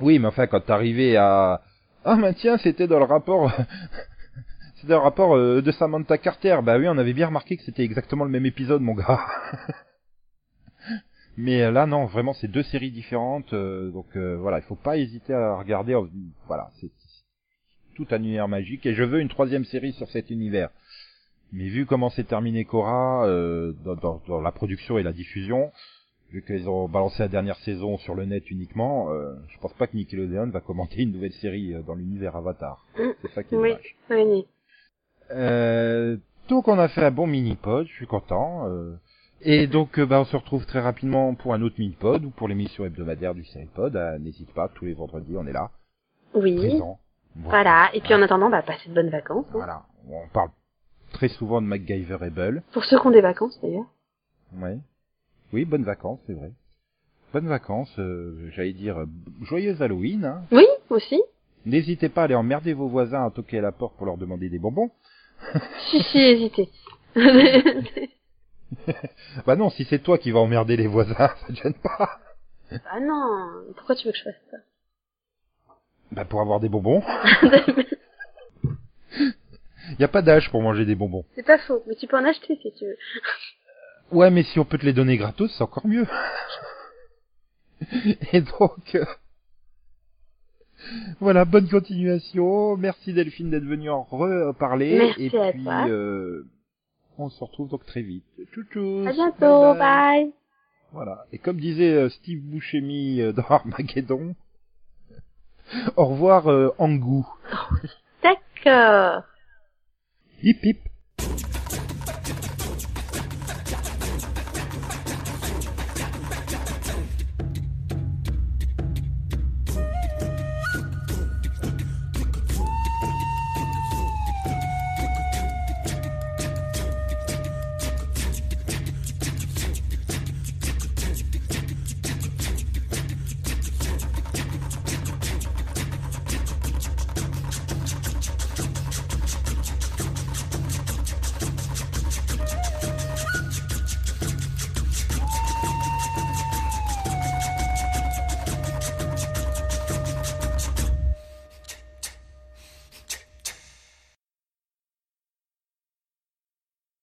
Oui, mais enfin, quand t'arrivais à... Ah, mais tiens, c'était dans le rapport... c'était dans le rapport euh, de Samantha Carter. Bah oui, on avait bien remarqué que c'était exactement le même épisode, mon gars. mais euh, là, non, vraiment, c'est deux séries différentes. euh, donc euh, voilà, il faut pas hésiter à regarder. Voilà, c'est tout un univers magique. Et je veux une troisième série sur cet univers. Mais vu comment s'est terminé Cora euh, dans, dans- dans la production et la diffusion, vu qu'ils ont balancé la dernière saison sur le net uniquement, euh, je pense pas que Nickelodeon va commenter une nouvelle série euh, dans l'univers Avatar. Mm. C'est ça qui est Oui dommage. oui. Euh, Donc on a fait un bon mini-pod, je suis content. euh. Et donc euh, bah, on se retrouve très rapidement pour un autre mini-pod ou pour l'émission hebdomadaire du Seripod. Euh, N'hésite pas, tous les vendredis on est là, Oui. présent. Voilà. Et puis en attendant, bah, passez de bonnes vacances. hein. Voilà, on parle très souvent de MacGyverable. Pour ceux qui ont des vacances, d'ailleurs. Ouais. Oui, bonnes vacances, c'est vrai. Bonnes vacances, euh, j'allais dire euh, joyeuse Halloween. Hein. Oui, aussi. N'hésitez pas à aller emmerder vos voisins à toquer à la porte pour leur demander des bonbons. si, si, hésitez. Bah non, si c'est toi qui vas emmerder les voisins, ça te gêne pas. ah non, pourquoi tu veux que je fasse ça? Bah pour avoir des bonbons. Y a pas d'âge pour manger des bonbons. C'est pas faux, mais tu peux en acheter si tu veux. Ouais, mais si on peut te les donner gratos, c'est encore mieux. Et donc, euh, voilà, bonne continuation. Merci Delphine d'être venue en reparler. Merci Et à puis, toi. euh, on se retrouve donc très vite. Tchou tchou. À bientôt, bye. bye. Voilà. Et comme disait euh, Steve Buscemi dans Armageddon, au revoir euh, Angu. D'accord. Hip hip.